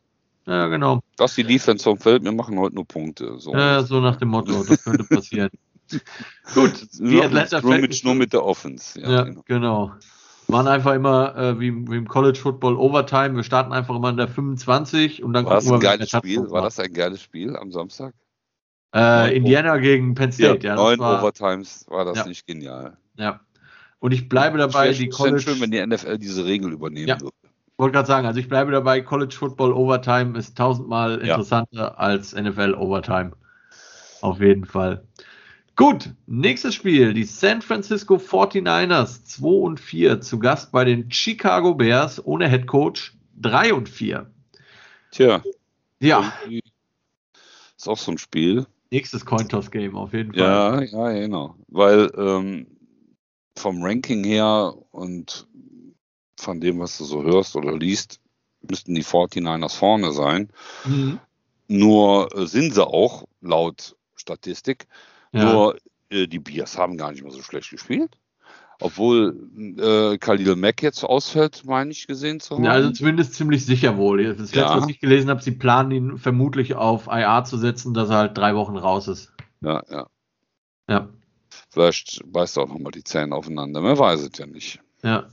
Ja, genau. Das die Defense vom Feld, wir machen heute nur Punkte. So, ja, so nach dem Motto, das könnte passieren. <laughs> Gut, die Atlanta Falcons. nur mit der Offense. Ja, ja genau. genau. Waren einfach immer äh, wie, wie, im College Football Overtime. Wir starten einfach immer in der 25 und dann war das ein wir, geiles Spiel. War das ein geiles Spiel am Samstag? Äh, Indiana gegen Penn State, ja. ja neun war, Overtimes war das ja. nicht genial. Ja. Und ich bleibe dabei, die College. schön, wenn die NFL diese Regel übernehmen ja. würde. Wollte gerade sagen, also ich bleibe dabei, College Football Overtime ist tausendmal interessanter ja. als NFL Overtime. Auf jeden Fall. Gut, nächstes Spiel. Die San Francisco 49ers 2 und 4 zu Gast bei den Chicago Bears ohne Head Coach 3 und 4. Tja. Ja. Ist auch so ein Spiel. Nächstes Cointoss-Game auf jeden Fall. Ja, ja, genau. Weil ähm, vom Ranking her und von dem, was du so hörst oder liest, müssten die 49ers vorne sein. Mhm. Nur äh, sind sie auch laut Statistik. Ja. Nur äh, die Biers haben gar nicht mehr so schlecht gespielt. Obwohl äh, Khalil Mack jetzt ausfällt, meine ich gesehen zu haben. Ja, also zumindest ziemlich sicher wohl. Das letzte, ja. was ich gelesen habe, sie planen ihn vermutlich auf IA zu setzen, dass er halt drei Wochen raus ist. Ja, ja. Ja. Vielleicht beißt er auch nochmal die Zähne aufeinander. Man weiß es ja nicht. Ja.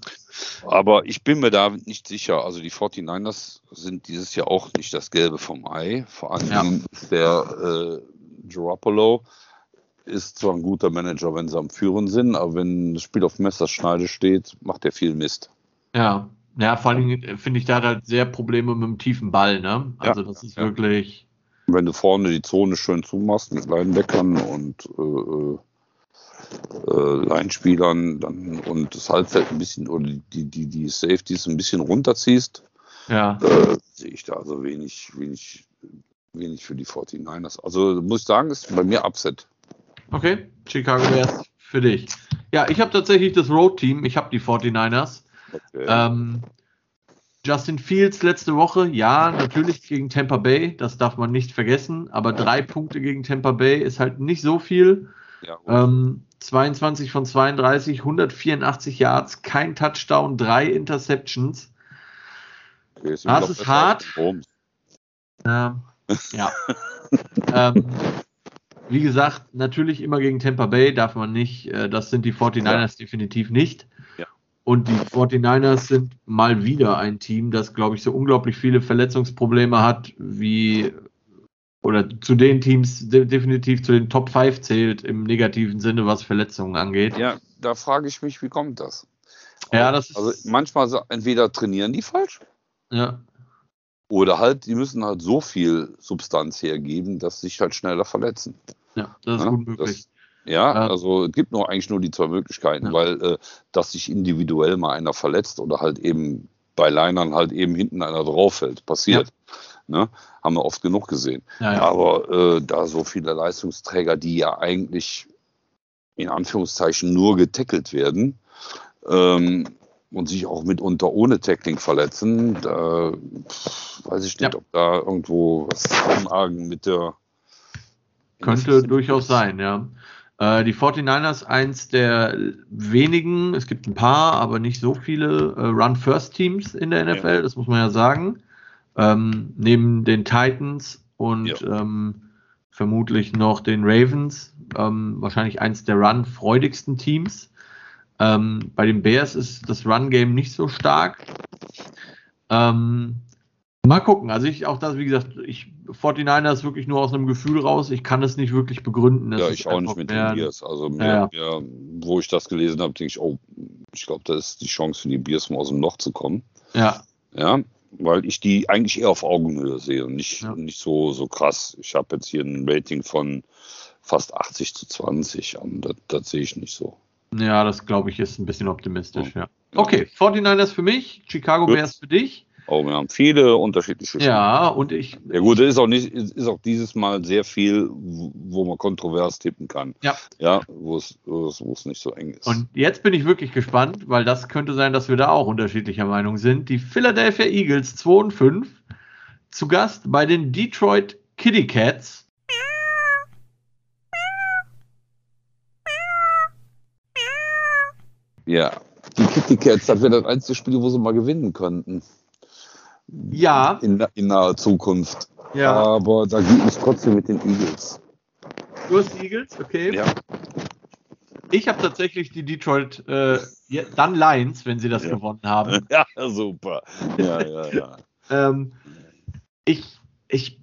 Aber ich bin mir da nicht sicher. Also die 49ers sind dieses Jahr auch nicht das Gelbe vom Ei. Vor allem ja. der äh, Garoppolo ist zwar ein guter Manager, wenn sie am Führen sind, aber wenn das Spiel auf Messerschneide steht, macht er viel Mist. Ja, ja, vor allem äh, finde ich, da halt sehr Probleme mit dem tiefen Ball, ne? Also ja, das ist ja. wirklich. Wenn du vorne die Zone schön zumachst mit Linebackern und äh, äh, Line-Spielern dann und das Halbfeld ein bisschen oder die, die, die Safeties ein bisschen runterziehst, ja. äh, sehe ich da also wenig, wenig, wenig für die 49ers. Also muss ich sagen, ist bei mir Upset. Okay, Chicago Bears für dich. Ja, ich habe tatsächlich das Road-Team. Ich habe die 49ers. Okay. Ähm, Justin Fields letzte Woche, ja, natürlich gegen Tampa Bay, das darf man nicht vergessen, aber drei Punkte gegen Tampa Bay ist halt nicht so viel. Ja, ähm, 22 von 32, 184 Yards, kein Touchdown, drei Interceptions. Okay, das, das ist hart. Ähm, ja. <laughs> ähm, wie gesagt, natürlich immer gegen Tampa Bay darf man nicht. Äh, das sind die 49ers ja. definitiv nicht. Ja. Und die 49ers sind mal wieder ein Team, das, glaube ich, so unglaublich viele Verletzungsprobleme hat, wie oder zu den Teams definitiv zu den Top 5 zählt im negativen Sinne, was Verletzungen angeht. Ja, da frage ich mich, wie kommt das? Ja, das also manchmal entweder trainieren die falsch. Ja. Oder halt, die müssen halt so viel Substanz hergeben, dass sie sich halt schneller verletzen. Ja, das ist ja, gut möglich. Das, ja, ja, also es gibt nur eigentlich nur die zwei Möglichkeiten, ja. weil äh, dass sich individuell mal einer verletzt oder halt eben bei Linern halt eben hinten einer drauffällt, passiert. Ne? Haben wir oft genug gesehen. Aber äh, da so viele Leistungsträger, die ja eigentlich in Anführungszeichen nur getackelt werden, ähm, und sich auch mitunter ohne Tackling verletzen, da weiß ich nicht, ja. ob da irgendwo was im Argen mit der. Könnte durchaus sein, ja. Äh, die 49ers, eins der wenigen, es gibt ein paar, aber nicht so viele äh, Run-First-Teams in der NFL, ja. das muss man ja sagen. Ähm, neben den Titans und ja. ähm, vermutlich noch den Ravens, ähm, wahrscheinlich eins der run-freudigsten Teams. Ähm, bei den Bears ist das Run-Game nicht so stark. Ähm, mal gucken. Also ich auch das, wie gesagt, ich 49ers wirklich nur aus einem Gefühl raus. Ich kann es nicht wirklich begründen. Das ja, ich auch nicht mit mehr, den Bears. Also mehr, ja. mehr, wo ich das gelesen habe, denke ich, oh, ich glaube, da ist die Chance für die Bears, mal aus dem Loch zu kommen. Ja. Ja, weil ich die eigentlich eher auf Augenhöhe sehe und nicht, ja. nicht so, so krass. Ich habe jetzt hier ein Rating von fast 80 zu 20 und das, das sehe ich nicht so. Ja, das glaube ich ist ein bisschen optimisch, ja. Okay, 49ers für mich, Chicago. Bears für dich. Oh, wir haben viele unterschiedliche Spiele. Ja, und ich. Ja, gut, ist auch nicht, ist auch dieses Mal sehr viel, wo man kontrovers tippen kann. Ja. Ja, wo es, wo es, wo es nicht so eng ist. Und jetzt bin ich wirklich gespannt, weil das könnte sein, dass wir da auch unterschiedlicher Meinung sind. Die Philadelphia Eagles 2 und 5 zu Gast bei den Detroit Kitty Cats. Ja, die Kitty Cats, das wäre das einzige Spiel, wo sie mal gewinnen könnten. Ja. In, in naher Zukunft. Ja. Aber da geht es trotzdem mit den Eagles. Du hast die Eagles, okay. Ja. Ich habe tatsächlich die Detroit, äh, dann Lions, wenn sie das Ja. gewonnen haben. <laughs> Ja, super. Ja, ja, ja. <laughs> ähm, ich, ich,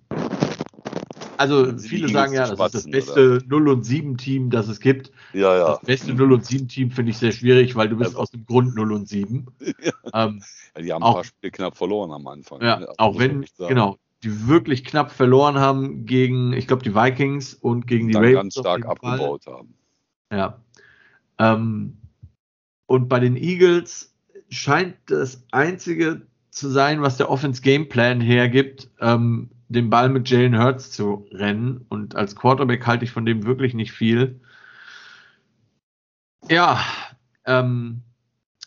also die viele sagen ja, das ist das spatzen, beste 0 und 7 Team, das es gibt. Ja, ja. Das beste 0 und 7 Team finde ich sehr schwierig, weil du bist Ja. aus dem Grund 0 und 7. <laughs> Ähm, Ja, die haben Auch- ein paar Spiele knapp verloren am Anfang. ja, ne? auch Muss man wenn, genau, die wirklich knapp verloren haben gegen, ich glaube, die Vikings und gegen die Dann Ravens. ganz stark jeden Fall. abgebaut haben. Ja. Ähm, und bei den Eagles scheint das einzige zu sein, was der Offense Gameplan hergibt, ähm, den Ball mit Jalen Hurts zu rennen. Und als Quarterback halte ich von dem wirklich nicht viel. Ja, ähm,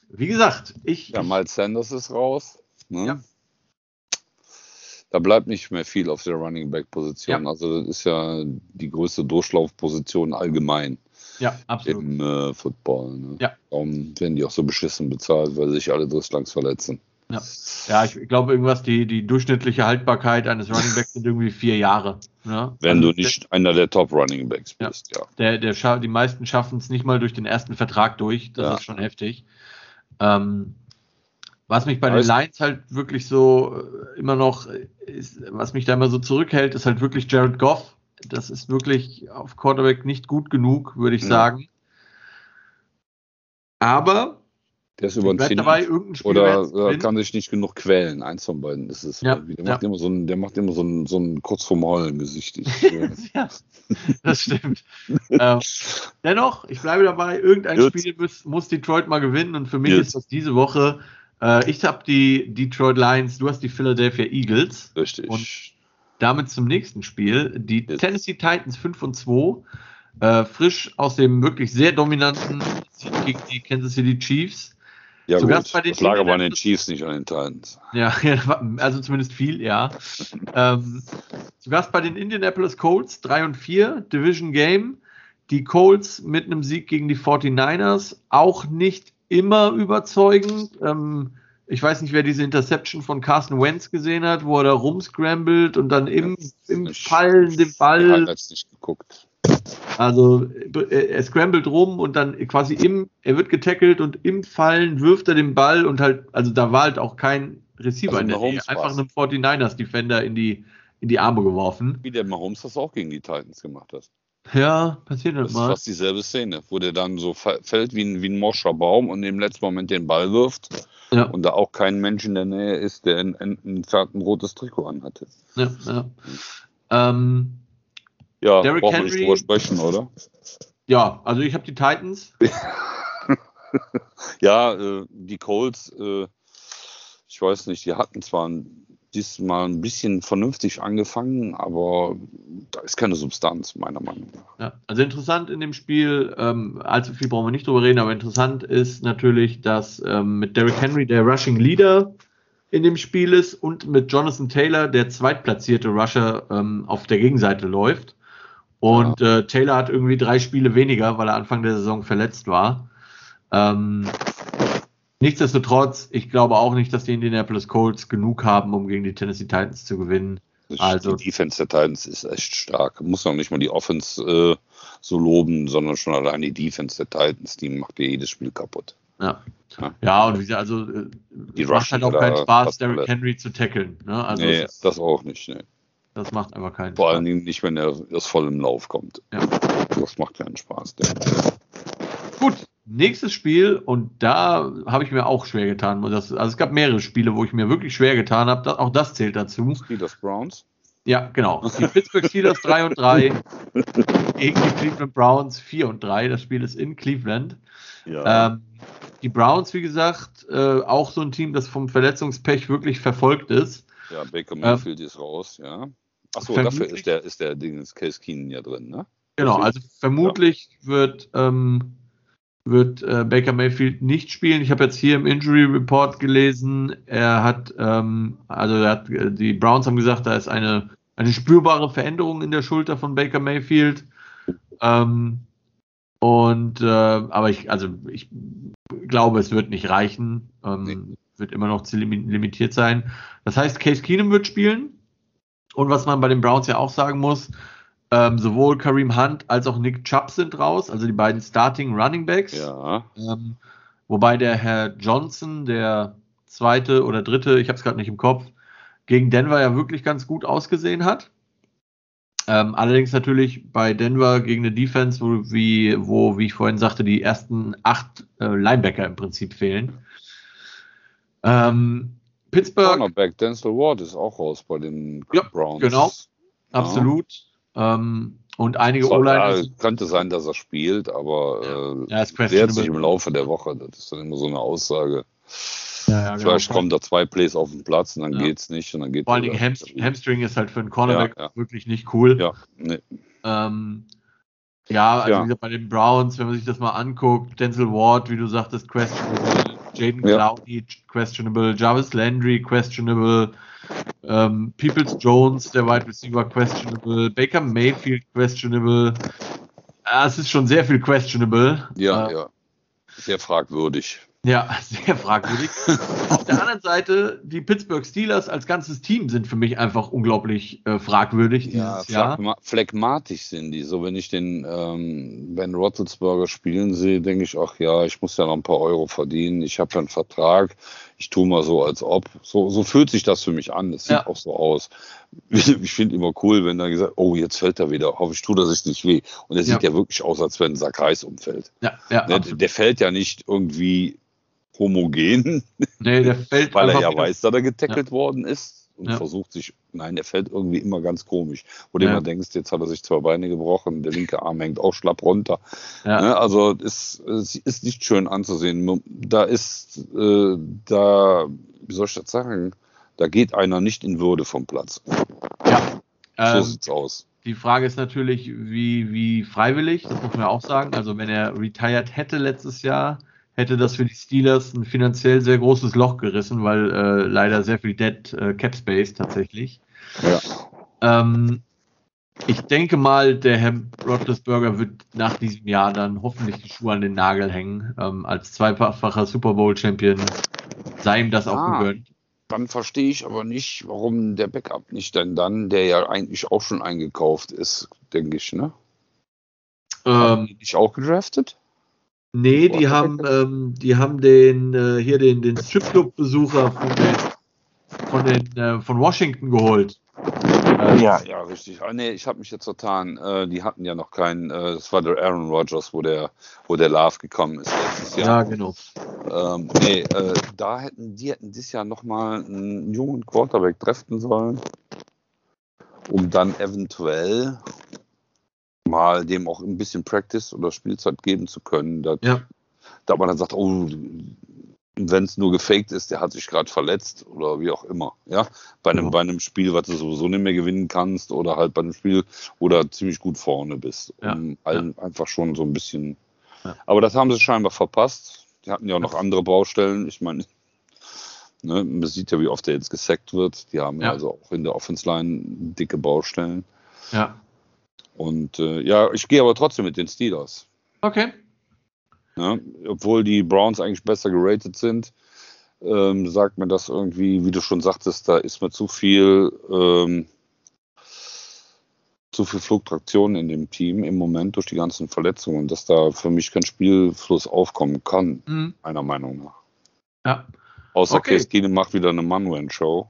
wie gesagt, ich, Ja, Miles Sanders ist raus. Ne? Ja. Da bleibt nicht mehr viel auf der Running Back Position. Ja. Also das ist ja die größte Durchlaufposition allgemein ja, absolut. im äh, Football. Ne? Ja. Darum werden die auch so beschissen bezahlt, weil sich alle durchlangs verletzen. Ja, ich glaube irgendwas, die, die durchschnittliche Haltbarkeit eines Running Backs sind irgendwie vier Jahre. Ne? Wenn Also du nicht einer der Top Running Backs Ja. bist, ja. Der, der scha die meisten schaffen es nicht mal durch den ersten Vertrag durch. Das Ja. ist schon heftig. Ähm, was mich bei den Lions halt wirklich so äh, immer noch, äh, ist, was mich da immer so zurückhält, ist halt wirklich Jared Goff. Das ist wirklich auf Quarterback nicht gut genug, würde ich Ja. sagen. Aber Der ist ich bleib überziehen. dabei, irgendein Spiel Oder äh, gewinnen. kann sich nicht genug quälen. Eins von beiden ist es. Ja. Der, ja. macht immer so ein, der macht immer so ein, so ein kurz vorm Heulen Gesicht. Ich, äh, <laughs> ja, das stimmt. <laughs> ähm, dennoch, ich bleibe dabei, irgendein Gut. Spiel muss, muss Detroit mal gewinnen und für mich Gut. ist das diese Woche. Äh, ich habe die Detroit Lions, du hast die Philadelphia Eagles. richtig. Und damit zum nächsten Spiel. Die Jetzt. Tennessee Titans 5 und 2. Äh, frisch aus dem wirklich sehr dominanten Sieg gegen die Kansas City Chiefs. Ja, sogar gut. bei den das lag aber an den Chiefs, nicht an den Titans. Ja, <laughs> also zumindest viel, ja. ähm, zu Gast bei den Indianapolis Colts 3 und 4, Division Game. Die Colts mit einem Sieg gegen die 49ers, auch nicht immer überzeugend. Ähm, ich weiß nicht, wer diese Interception von Carson Wentz gesehen hat, wo er da rumscrambled und dann im, im Ich- Fallen den Ich Ball habe jetzt nicht geguckt. Also äh, er scrambled rum und dann quasi im, er wird getackelt und im Fallen wirft er den Ball und halt, also da war halt auch kein Receiver Also in der Nähe, einfach einem 49ers Defender in die, in die Arme geworfen. Wie der Mahomes das auch gegen die Titans gemacht hat. Ja, passiert halt Das ist mal. fast dieselbe Szene, wo der dann so fällt wie ein, wie ein morscher Baum und im letzten Moment den Ball wirft Ja, und da auch kein Mensch in der Nähe ist, der ein, ein, ein, ein rotes Trikot anhatte. ja, ja. Ähm, Ja, Derrick brauchen wir nicht drüber sprechen, oder? ja, also ich habe die Titans. <laughs> Ja, äh, die Colts, äh, ich weiß nicht, die hatten zwar ein, diesmal ein bisschen vernünftig angefangen, aber da ist keine Substanz, meiner Meinung nach. Ja, also interessant in dem Spiel, ähm, allzu viel brauchen wir nicht drüber reden, aber interessant ist natürlich, dass ähm, mit Derrick Henry der Rushing Leader in dem Spiel ist und mit Jonathan Taylor der zweitplatzierte Rusher ähm, auf der Gegenseite läuft. Und äh, Taylor hat irgendwie drei Spiele weniger, weil er Anfang der Saison verletzt war. Ähm, nichtsdestotrotz, ich glaube auch nicht, dass die Indianapolis Colts genug haben, um gegen die Tennessee Titans zu gewinnen. Also- die Defense der Titans ist echt stark. Muss noch nicht mal die Offense äh, so loben, sondern schon allein die Defense der Titans, die macht dir jedes Spiel kaputt. Ja. Ja. Ja, und wie gesagt, also äh, Die es macht halt auch keinen Spaß, Derrick. Henry zu tackeln. Ne? Also nee, das auch nicht. Nee. Das macht einfach keinen Vor Spaß. allen Dingen nicht, wenn er aus vollem Lauf kommt. Ja. Das macht keinen Spaß. Der. Gut, nächstes Spiel und da habe ich mir auch schwer getan. Das, also es gab mehrere Spiele, wo ich mir wirklich schwer getan habe. Auch das zählt dazu. Steelers Browns. Ja, genau. Die Pittsburgh Steelers 3 und 3 <laughs> gegen die Cleveland Browns 4 und 3. Das Spiel ist in Cleveland. Ja. Ähm, die Browns, wie gesagt, äh, auch so ein Team, das vom Verletzungspech wirklich verfolgt ist. Ja, Baker Mayfield ähm, ist raus, ja. Achso, dafür ist der, ist der Ding, Case Keenan ja drin, ne? Genau, also vermutlich ja. wird, ähm, wird äh, Baker Mayfield nicht spielen. Ich habe jetzt hier im Injury Report gelesen, er hat, ähm, also er hat, äh, die Browns haben gesagt, da ist eine, eine spürbare Veränderung in der Schulter von Baker Mayfield. Ähm, und äh, aber ich, also ich glaube, es wird nicht reichen. Ähm, nee. Wird immer noch limitiert sein. Das heißt, Case Keenum wird spielen. Und was man bei den Browns ja auch sagen muss, ähm, sowohl Kareem Hunt als auch Nick Chubb sind raus, also die beiden Starting Running Backs. Ja. Ähm, wobei der Herr Johnson, der zweite oder dritte, ich habe es gerade nicht im Kopf, gegen Denver ja wirklich ganz gut ausgesehen hat. Ähm, allerdings natürlich bei Denver gegen eine Defense, wo, wie, wo, wie ich vorhin sagte, die ersten acht äh, Linebacker im Prinzip fehlen. Ähm, Pittsburgh. Cornerback Denzel Ward ist auch raus bei den ja, Browns. Genau, absolut. Ähm, und einige O-Line. Ja, könnte sein, dass er spielt, aber ja. äh, ja, wehrt sich im Laufe der Woche. Das ist dann immer so eine Aussage. Ja, ja, genau. Vielleicht kommen da zwei Plays auf den Platz und dann ja. es nicht und dann geht Vor allen Dingen Hamstring, Hamstring ist halt für einen Cornerback wirklich nicht cool. Ja, nee. ähm, ja, also wie gesagt, bei den Browns, wenn man sich das mal anguckt, Denzel Ward, wie du sagtest, questionable, Jaden Clowney, questionable, Jarvis Landry, questionable, ähm, Peoples Jones, der Wide Receiver, questionable. Baker Mayfield, questionable. Ah, es ist schon sehr viel questionable. Ja, äh, ja. Sehr fragwürdig. Ja, <laughs> sehr fragwürdig. Auf der anderen Seite, die Pittsburgh Steelers als ganzes Team sind für mich einfach unglaublich äh, fragwürdig ja, dieses Jahr. Phlegmatisch sind die. So, wenn ich den ähm, Ben Roethlisberger spielen sehe, denke ich, ach ja, ich muss ja noch ein paar Euro verdienen. Ich habe ja einen Vertrag. Ich tue mal so, als ob. So, so fühlt sich das für mich an. Das sieht ja. auch so aus. <laughs> Ich finde immer cool, wenn da gesagt, oh, jetzt fällt er wieder. Hoffe ich, er sich nicht weh. Und er sieht ja. ja wirklich aus, als wenn ein Sack Reis umfällt. Ja, ja, der, der fällt ja nicht irgendwie homogen. Nee, der <laughs> fällt Weil er ja wieder. weiß, dass er getackelt ja. worden ist und ja. versucht sich, nein, der fällt irgendwie immer ganz komisch. Wo du ja. immer denkst, jetzt hat er sich zwei Beine gebrochen, der linke Arm hängt auch schlapp runter. Ja. Ne, also es, es, ist nicht schön anzusehen. Da ist, äh, da, wie soll ich das sagen, da geht einer nicht in Würde vom Platz. Ja. So ähm, sieht's aus. Die Frage ist natürlich, wie, wie freiwillig, das muss man ja auch sagen. Also wenn er retired hätte letztes Jahr, hätte das für die Steelers ein finanziell sehr großes Loch gerissen, weil äh, leider sehr viel Dead äh, Cap Space tatsächlich. Ja. Ähm, ich denke mal, der Herr Roethlisberger wird nach diesem Jahr dann hoffentlich die Schuhe an den Nagel hängen. Ähm, als zweifacher Super Bowl Champion sei ihm das auch ah, gegönnt. Dann verstehe ich aber nicht, warum der Backup nicht denn dann, der ja eigentlich auch schon eingekauft ist, denke ich, ne? Ähm, nicht auch gedraftet? Nee, die haben, ähm, die haben den, äh, hier den, den Stripclub-Besucher von, den, von, den, äh, von Washington geholt. Äh, ja, ja, richtig. Ah, nee, ich habe mich jetzt vertan. Äh, die hatten ja noch keinen, äh, das war der Aaron Rodgers, wo der, wo der Love gekommen ist letztes Jahr. Ja, genau. Ähm, nee, äh, da hätten die hätten dieses Jahr nochmal einen jungen Quarterback treffen sollen, um dann eventuell mal dem auch ein bisschen Practice oder Spielzeit geben zu können. Da, ja. da man dann sagt, oh, wenn es nur gefaked ist, der hat sich gerade verletzt oder wie auch immer. Ja, bei einem, ja. bei einem Spiel, was du sowieso nicht mehr gewinnen kannst oder halt bei einem Spiel, wo du ziemlich gut vorne bist. Ja. Um allen einfach schon so ein bisschen. Aber das haben sie scheinbar verpasst. Die hatten ja auch noch andere Baustellen. Ich meine, ne, man sieht ja, wie oft der jetzt gesackt wird. Die haben ja also auch in der Offense Line dicke Baustellen. Ja. Und äh, ja, ich gehe aber trotzdem mit den Steelers. Okay. Ja, obwohl die Browns eigentlich besser geratet sind, ähm, sagt mir das irgendwie, wie du schon sagtest, da ist mir zu viel, ähm, zu viel Flugtraktion in dem Team im Moment durch die ganzen Verletzungen, dass da für mich kein Spielfluss aufkommen kann, mhm. meiner Meinung nach. Ja. Außer okay. Case macht wieder eine Manuel-Show.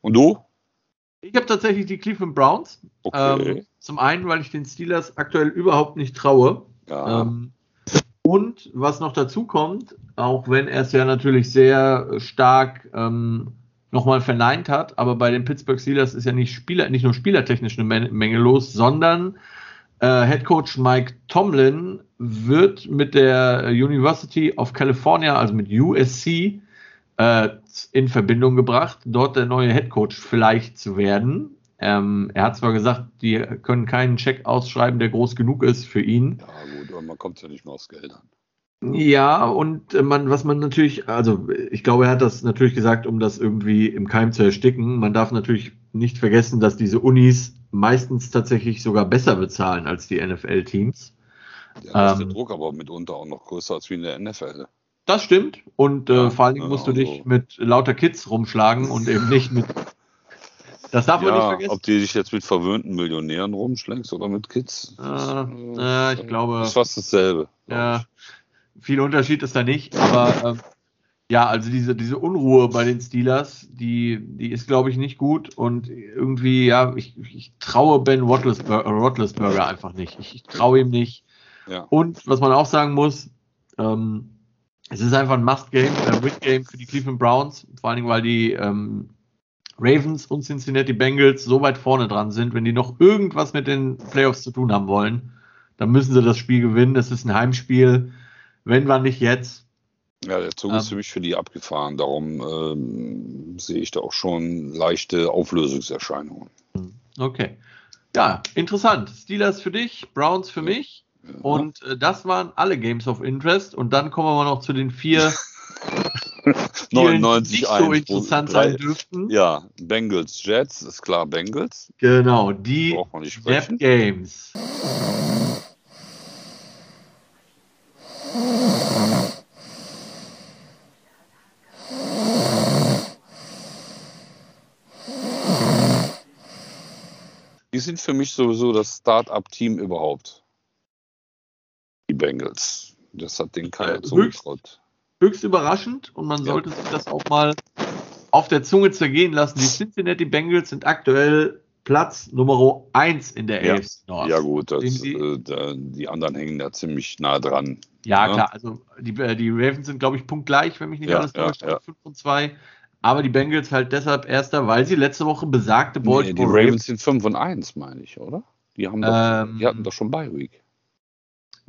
Und du? Ich habe tatsächlich die Cleveland Browns. Okay. Ähm, zum einen, weil ich den Steelers aktuell überhaupt nicht traue. Ja. Ähm, und was noch dazu kommt, auch wenn er es ja natürlich sehr stark ähm, nochmal verneint hat, aber bei den Pittsburgh Steelers ist ja nicht, Spieler, nicht nur spielertechnisch eine Menge los, sondern Äh, Head Coach Mike Tomlin wird mit der University of California, also mit USC, äh, in Verbindung gebracht, dort der neue Head Coach vielleicht zu werden. Ähm, er hat zwar gesagt, die können keinen Check ausschreiben, der groß genug ist für ihn. Ja, gut, aber man kommt ja nicht mehr aufs Geld an. Ja, und man, was man natürlich, also ich glaube, er hat das natürlich gesagt, um das irgendwie im Keim zu ersticken. Man darf natürlich nicht vergessen, dass diese Unis meistens tatsächlich sogar besser bezahlen als die NFL-Teams. Ja, da ist der ähm, Druck aber mitunter auch noch größer als wie in der NFL. Das stimmt. Und äh, ja, vor allen Dingen musst ja, du dich also. mit lauter Kids rumschlagen und eben nicht mit. <laughs> Das darf man nicht vergessen. Ob die dich jetzt mit verwöhnten Millionären rumschlägst oder mit Kids? Äh, äh, ich glaube. Das ist fast dasselbe. Ja. Viel Unterschied ist da nicht, aber ähm, ja, also diese, diese Unruhe bei den Steelers, die, die ist, glaube ich, nicht gut. Und irgendwie, ja, ich, ich traue Ben Roethlisberger einfach nicht. Ich, ich traue ihm nicht. Ja. Und was man auch sagen muss, ähm, es ist einfach ein Must-Game, ein Win-Game für die Cleveland Browns, vor allen Dingen, weil die ähm, Ravens und Cincinnati Bengals so weit vorne dran sind. Wenn die noch irgendwas mit den Playoffs zu tun haben wollen, dann müssen sie das Spiel gewinnen. Es ist ein Heimspiel. Wenn wir nicht jetzt, ja, der Zug ähm, ist für mich für die abgefahren. Darum ähm, sehe ich da auch schon leichte Auflösungserscheinungen. Okay. Ja, interessant. Steelers für dich, Browns für mich. Und äh, das waren alle Games of Interest. Und dann kommen wir noch zu den vier, <laughs> 99 die nicht so interessant sein dürften. Ja, Bengals Jets, ist klar Bengals. Genau, die Depp Games. Die sind für mich sowieso das Start-up-Team überhaupt. Die Bengals. Das hat den keiner äh, zugetraut. Höchst überraschend und man ja. sollte sich das auch mal auf der Zunge zergehen lassen. Die Cincinnati Bengals sind aktuell Platz Nummer 1 in der ja. AFC Nord. Ja gut, das, die, äh, die, anderen hängen da ziemlich nah dran. Ja, ja. Ne? klar, also die, äh, die Ravens sind, glaube ich, punktgleich, wenn mich nicht ja, alles täuscht, ja, 5 und 2. Aber die Bengals halt deshalb erster, weil sie letzte Woche besagte Baltimore nee, die Ravens sind 5 und 1, meine ich, oder? Die, haben doch, ähm, die hatten doch schon Bye Week.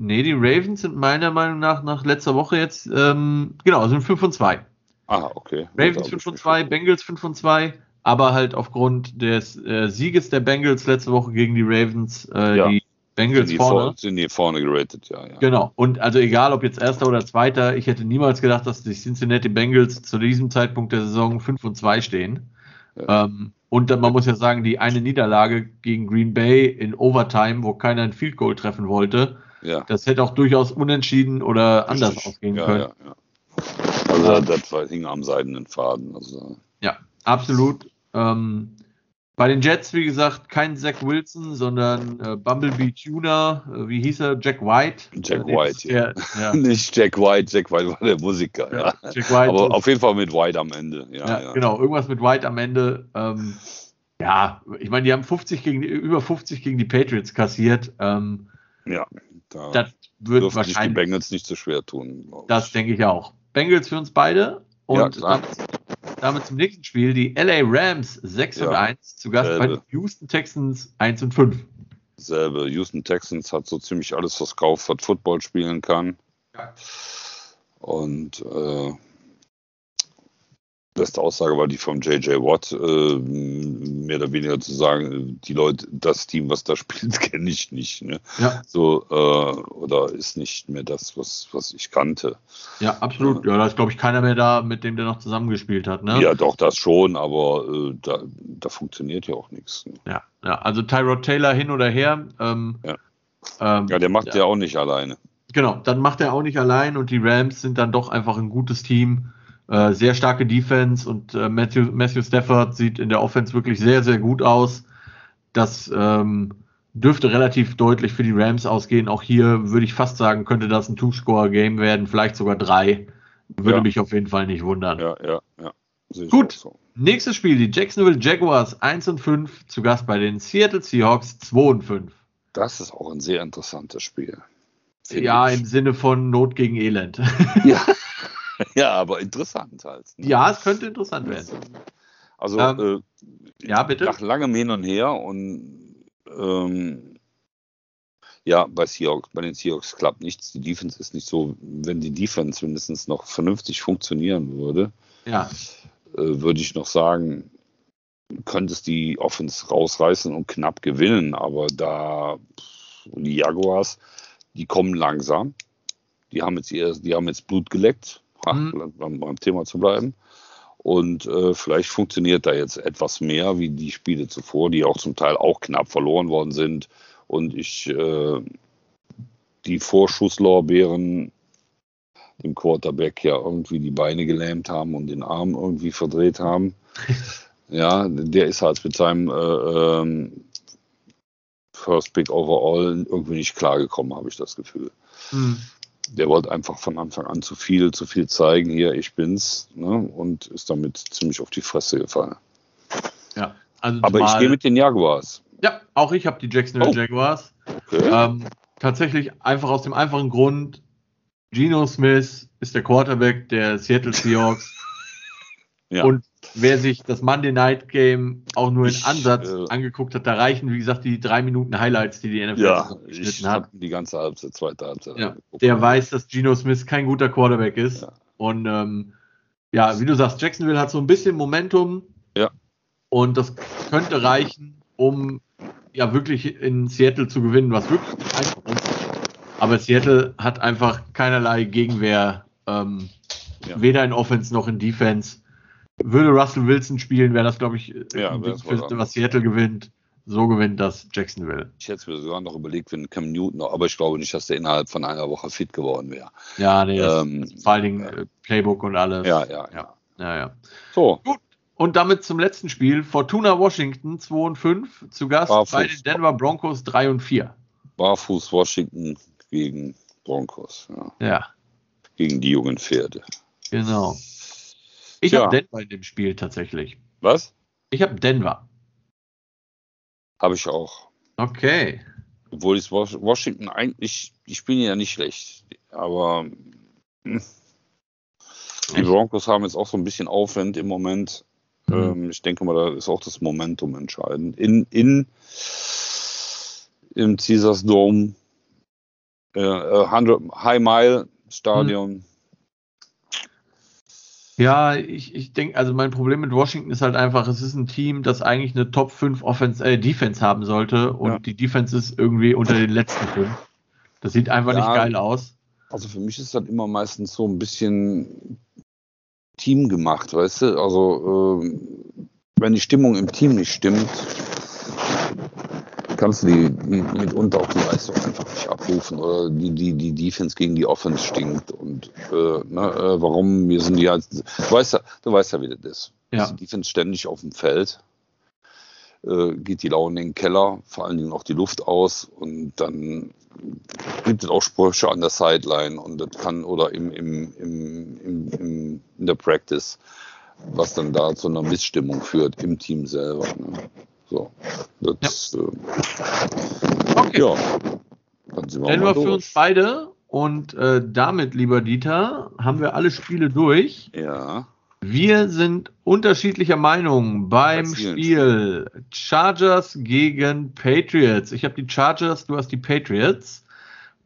Nee, die Ravens sind meiner Meinung nach nach letzter Woche jetzt, ähm, genau, sind 5 und 2. Ah, okay. Ravens 5 und 2, Bengals 5 und 2, aber halt aufgrund des äh, Sieges der Bengals letzte Woche gegen die Ravens, äh, ja. die Bengals sind vorne. Vor, sind die vorne geratet, ja, ja. Genau. Und also egal, ob jetzt erster oder zweiter, ich hätte niemals gedacht, dass die Cincinnati Bengals zu diesem Zeitpunkt der Saison 5 und 2 stehen. Ja. Ähm, und man muss ja sagen, die eine Niederlage gegen Green Bay in Overtime, wo keiner ein Field Goal treffen wollte, ja. das hätte auch durchaus unentschieden oder anders Richtig. ausgehen ja, können. Also das war, hing am seidenen Faden. Also. Ja, absolut. Ähm, bei den Jets, wie gesagt, kein Zach Wilson, sondern äh, Bumblebee Tuner, äh, wie hieß er? Jack White. Jack äh, White, ja. ja. <laughs> Nicht Jack White, Jack White war der Musiker, ja. ja. Jack White Aber auf jeden Fall mit White am Ende. Ja, ja, genau, irgendwas mit White am Ende. Ähm, ja, ich meine, die haben 50 gegen, über 50 gegen die Patriots kassiert. Ähm, ja, da das wird wahrscheinlich die Bengals nicht so schwer tun. Das denke ich auch. Bengals für uns beide. Und ja, damit, damit, zum nächsten Spiel. Die LA Rams 6 ja, und 1 zu Gast selbe. bei den Houston Texans 1 und 5. Selbe. Houston Texans hat so ziemlich alles verkauft, was Football spielen kann. Ja. Und äh, beste Aussage war die vom JJ Watt, äh, mehr oder weniger zu sagen, die Leute, das Team, was da spielt, <laughs> kenne ich nicht. Ne? Ja. So, äh, oder ist nicht mehr das, was, was ich kannte. Ja, absolut. Ja, da ist, glaube ich, keiner mehr da, mit dem der noch zusammengespielt hat. Ne? Ja, doch, das schon, aber äh, da, da funktioniert ja auch nichts. Ne? Ja, ja, also Tyrod Taylor hin oder her. Ähm, ja. Ähm, ja, der macht ja. ja auch nicht alleine. Genau, dann macht er auch nicht allein und die Rams sind dann doch einfach ein gutes Team. Äh, sehr starke Defense und äh, Matthew, Matthew Stafford sieht in der Offense wirklich sehr, sehr gut aus. Das ähm, dürfte relativ deutlich für die Rams ausgehen. Auch hier würde ich fast sagen, könnte das ein Two-Score-Game werden, vielleicht sogar drei. Würde ja. mich auf jeden Fall nicht wundern. Ja, ja, ja. Gut, so. nächstes Spiel, die Jacksonville Jaguars 1 und 5, zu Gast bei den Seattle Seahawks 2 und 5. Das ist auch ein sehr interessantes Spiel. Ja, ich. im Sinne von Not gegen Elend. Ja. <laughs> <laughs> ja, aber interessant halt. Ne? Ja, es könnte interessant werden. Also, ähm, äh, ja, bitte. Nach langem Hin und Her und ähm, Ja, bei, Seahawks, bei den Seahawks klappt nichts. Die Defense ist nicht so, wenn die Defense mindestens noch vernünftig funktionieren würde, ja. äh, würde ich noch sagen, könnte es die Offense rausreißen und knapp gewinnen. Aber da die Jaguars, die kommen langsam. Die haben jetzt, die haben jetzt Blut geleckt, mhm. beim, beim Thema zu bleiben. Und äh, vielleicht funktioniert da jetzt etwas mehr wie die Spiele zuvor, die auch zum Teil auch knapp verloren worden sind. Und ich äh, die Vorschusslorbeeren dem Quarterback ja irgendwie die Beine gelähmt haben und den Arm irgendwie verdreht haben. <laughs> ja, der ist halt mit seinem äh, ähm, First Pick Overall irgendwie nicht klargekommen, habe ich das Gefühl. Mhm der wollte einfach von Anfang an zu viel, zu viel zeigen, hier, ich bin's, ne? und ist damit ziemlich auf die Fresse gefallen. Ja, also Aber ich gehe mit den Jaguars. Ja, auch ich habe die Jacksonville oh. Jaguars. Okay. Ähm, tatsächlich einfach aus dem einfachen Grund, Geno Smith ist der Quarterback der Seattle Seahawks. <laughs> ja. Und wer sich das Monday Night Game auch nur in ich, Ansatz äh, angeguckt hat, da reichen, wie gesagt, die drei Minuten Highlights, die die NFL ja, geschnitten hat. Die ganze Halbzeit, zweite Halbzeit. Ja, der weiß, dass Geno Smith kein guter Quarterback ist. Ja. Und ähm, ja, wie du sagst, Jacksonville hat so ein bisschen Momentum. Ja. Und das könnte reichen, um ja wirklich in Seattle zu gewinnen, was wirklich einfach ist. Aber Seattle hat einfach keinerlei Gegenwehr, ähm, ja. weder in Offense noch in Defense würde Russell Wilson spielen, wäre das, glaube ich, ja, für, was Seattle gewinnt. So gewinnt das Jacksonville. Ich hätte mir sogar noch überlegt, wenn Cam Newton, aber ich glaube nicht, dass der innerhalb von einer Woche fit geworden wäre. Ja, nee, ähm, vor allen Dingen äh, Playbook und alles. Ja, ja, ja. ja, ja. So. Gut. Und damit zum letzten Spiel. Fortuna Washington 2 und 5 zu Gast Barfuß. bei den Denver Broncos 3 und 4. Barfuß Washington gegen Broncos. Ja. ja. Gegen die jungen Pferde. Genau. Ich ja. habe Denver in dem Spiel tatsächlich. Was? Ich habe Denver. Habe ich auch. Okay. Obwohl ist Washington eigentlich, die spielen ja nicht schlecht. Aber hm. die Broncos haben jetzt auch so ein bisschen Aufwand im Moment. Mhm. Ähm, ich denke mal, da ist auch das Momentum entscheidend. In, in im Caesars Dome, äh, 100 High Mile Stadion. Mhm. Ja, ich, ich denke, also mein Problem mit Washington ist halt einfach, es ist ein Team, das eigentlich eine Top 5 Offense, äh, Defense haben sollte und ja. die Defense ist irgendwie unter den letzten fünf. Das sieht einfach ja, nicht geil aus. Also für mich ist das immer meistens so ein bisschen Team gemacht, weißt du? Also äh, wenn die Stimmung im Team nicht stimmt, kannst du die, die mitunter auch die Leistung einfach nicht abrufen oder die, die, die Defense gegen die Offense stinkt und äh, ne, äh, warum wir sind halt, du weißt ja, du weißt ja, wie das ist. Ja. Ist die Defense ständig auf dem Feld, äh, geht die Laune in den Keller, vor allen Dingen auch die Luft aus und dann gibt es auch Sprüche an der Sideline und das kann oder im, im, im, im, im in der Practice, was dann da zu einer Missstimmung führt im Team selber. Ne? So, das, ja. Äh, okay. ja. Dann sind wir Denver für uns beide. Und äh, damit, lieber Dieter, haben wir alle Spiele durch. Ja. Wir sind unterschiedlicher Meinung beim Spiel Chargers gegen Patriots. Ich habe die Chargers, du hast die Patriots.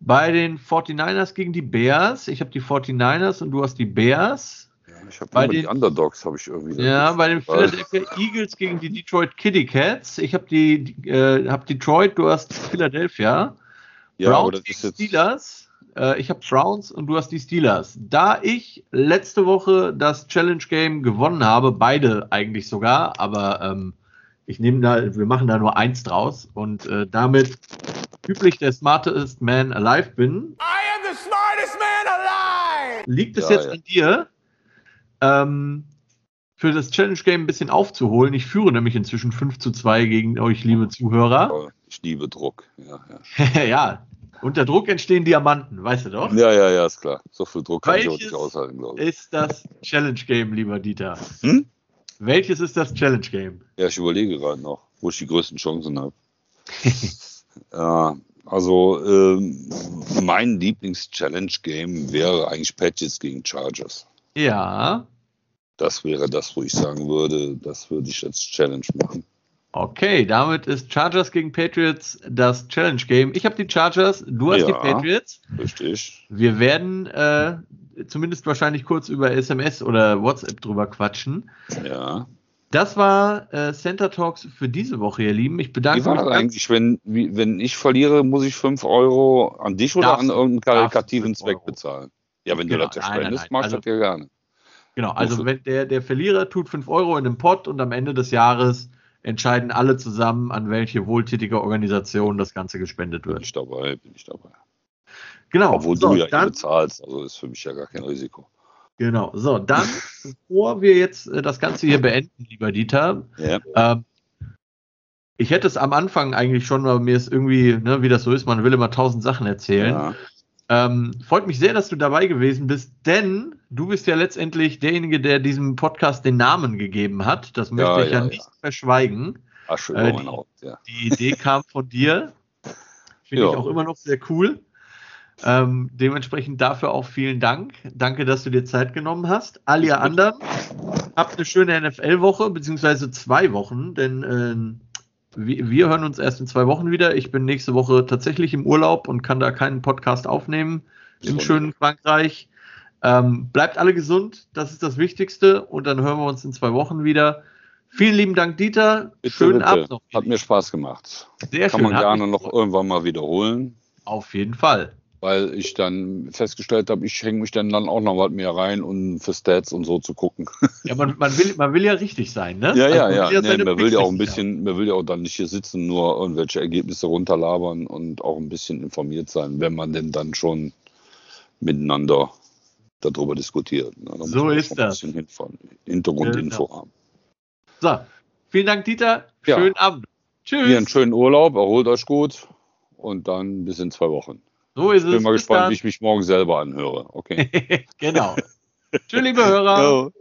Bei den 49ers gegen die Bears. Ich habe die 49ers und du hast die Bears. Ich habe bei den, die Underdogs habe ich irgendwie. Ja, bei den Philadelphia Eagles gegen die Detroit Kitty Cats. Ich habe die, äh, hab Detroit, du hast Philadelphia. Ja, Browns gegen Steelers. Äh, ich habe Browns und du hast die Steelers. Da ich letzte Woche das Challenge Game gewonnen habe, beide eigentlich sogar, aber ähm, ich nehme da, wir machen da nur eins draus und äh, damit üblich der smartest man alive bin. I am the smartest man alive! Liegt es ja, jetzt ja. an dir? Ähm, für das Challenge Game ein bisschen aufzuholen. Ich führe nämlich inzwischen 5 zu 2 gegen euch, liebe Zuhörer. Ich liebe Druck. Ja, ja. <laughs> ja, unter Druck entstehen Diamanten, weißt du doch? Ja, ja, ja, ist klar. So viel Druck kann Welches ich auch nicht aushalten, glaube ich. ist das Challenge Game, lieber Dieter? Hm? Welches ist das Challenge Game? Ja, ich überlege gerade noch, wo ich die größten Chancen habe. <laughs> ja, also ähm, mein Lieblings-Challenge Game wäre eigentlich Patches gegen Chargers. Ja. Das wäre das, wo ich sagen würde, das würde ich als Challenge machen. Okay, damit ist Chargers gegen Patriots das Challenge Game. Ich habe die Chargers, du hast ja, die Patriots. Richtig. Wir werden äh, zumindest wahrscheinlich kurz über SMS oder WhatsApp drüber quatschen. Ja. Das war äh, Center Talks für diese Woche, ihr Lieben. Ich bedanke mich. Wie war das eigentlich, wenn, wie, wenn ich verliere, muss ich 5 Euro an dich oder an irgendeinen karitativen Zweck bezahlen? Ja, wenn genau, du das ja spendest, machst du das ja gerne. Genau, also wenn der, der Verlierer tut 5 Euro in den Pott und am Ende des Jahres entscheiden alle zusammen, an welche wohltätige Organisation das Ganze gespendet wird. Bin ich dabei, bin ich dabei. Genau. Obwohl so, du ja dann, bezahlst, also ist für mich ja gar kein Risiko. Genau, so, dann, <laughs> bevor wir jetzt äh, das Ganze hier beenden, lieber Dieter, ja. ähm, ich hätte es am Anfang eigentlich schon, aber mir ist irgendwie, ne, wie das so ist, man will immer tausend Sachen erzählen. Ja. Ähm, freut mich sehr, dass du dabei gewesen bist, denn du bist ja letztendlich derjenige, der diesem Podcast den Namen gegeben hat. Das möchte ja, ich ja, ja nicht verschweigen. Asche über äh, mein Haupt, ja. Die Idee kam von dir. Finde ich auch immer noch sehr cool. Ähm, dementsprechend dafür auch vielen Dank. Danke, dass du dir Zeit genommen hast. All ihr anderen, habt eine schöne NFL-Woche, beziehungsweise zwei Wochen, denn äh, wir hören uns erst in zwei Wochen wieder. Ich bin nächste Woche tatsächlich im Urlaub und kann da keinen Podcast aufnehmen im schönen Frankreich. Ähm, bleibt alle gesund, das ist das Wichtigste. Und dann hören wir uns in zwei Wochen wieder. Vielen lieben Dank, Dieter. Bitte, Schönen bitte. Abend noch. Hat mir Spaß gemacht. Sehr Kann schön. man gerne noch irgendwann mal wiederholen. Auf jeden Fall weil ich dann festgestellt habe, ich hänge mich dann, dann auch noch was mehr rein, um für Stats und so zu gucken. Ja, man, man, will, man will ja richtig sein, ne? Ja, ja, also ja. Nee, man will ja auch ein bisschen, man will ja auch dann nicht hier sitzen, nur irgendwelche Ergebnisse runterlabern und auch ein bisschen informiert sein, wenn man denn dann schon miteinander darüber diskutiert. Ne? Da so ist das. Ein bisschen Hintergrundinfo genau. haben. So, vielen Dank, Dieter. Schönen ja. Abend. Tschüss. Hier einen schönen Urlaub, erholt euch gut und dann bis in zwei Wochen. So ist ich bin es. mal gespannt, wie ich mich morgen selber anhöre. Okay. <laughs> genau. Tschüss, liebe Hörer. <laughs> Ciao.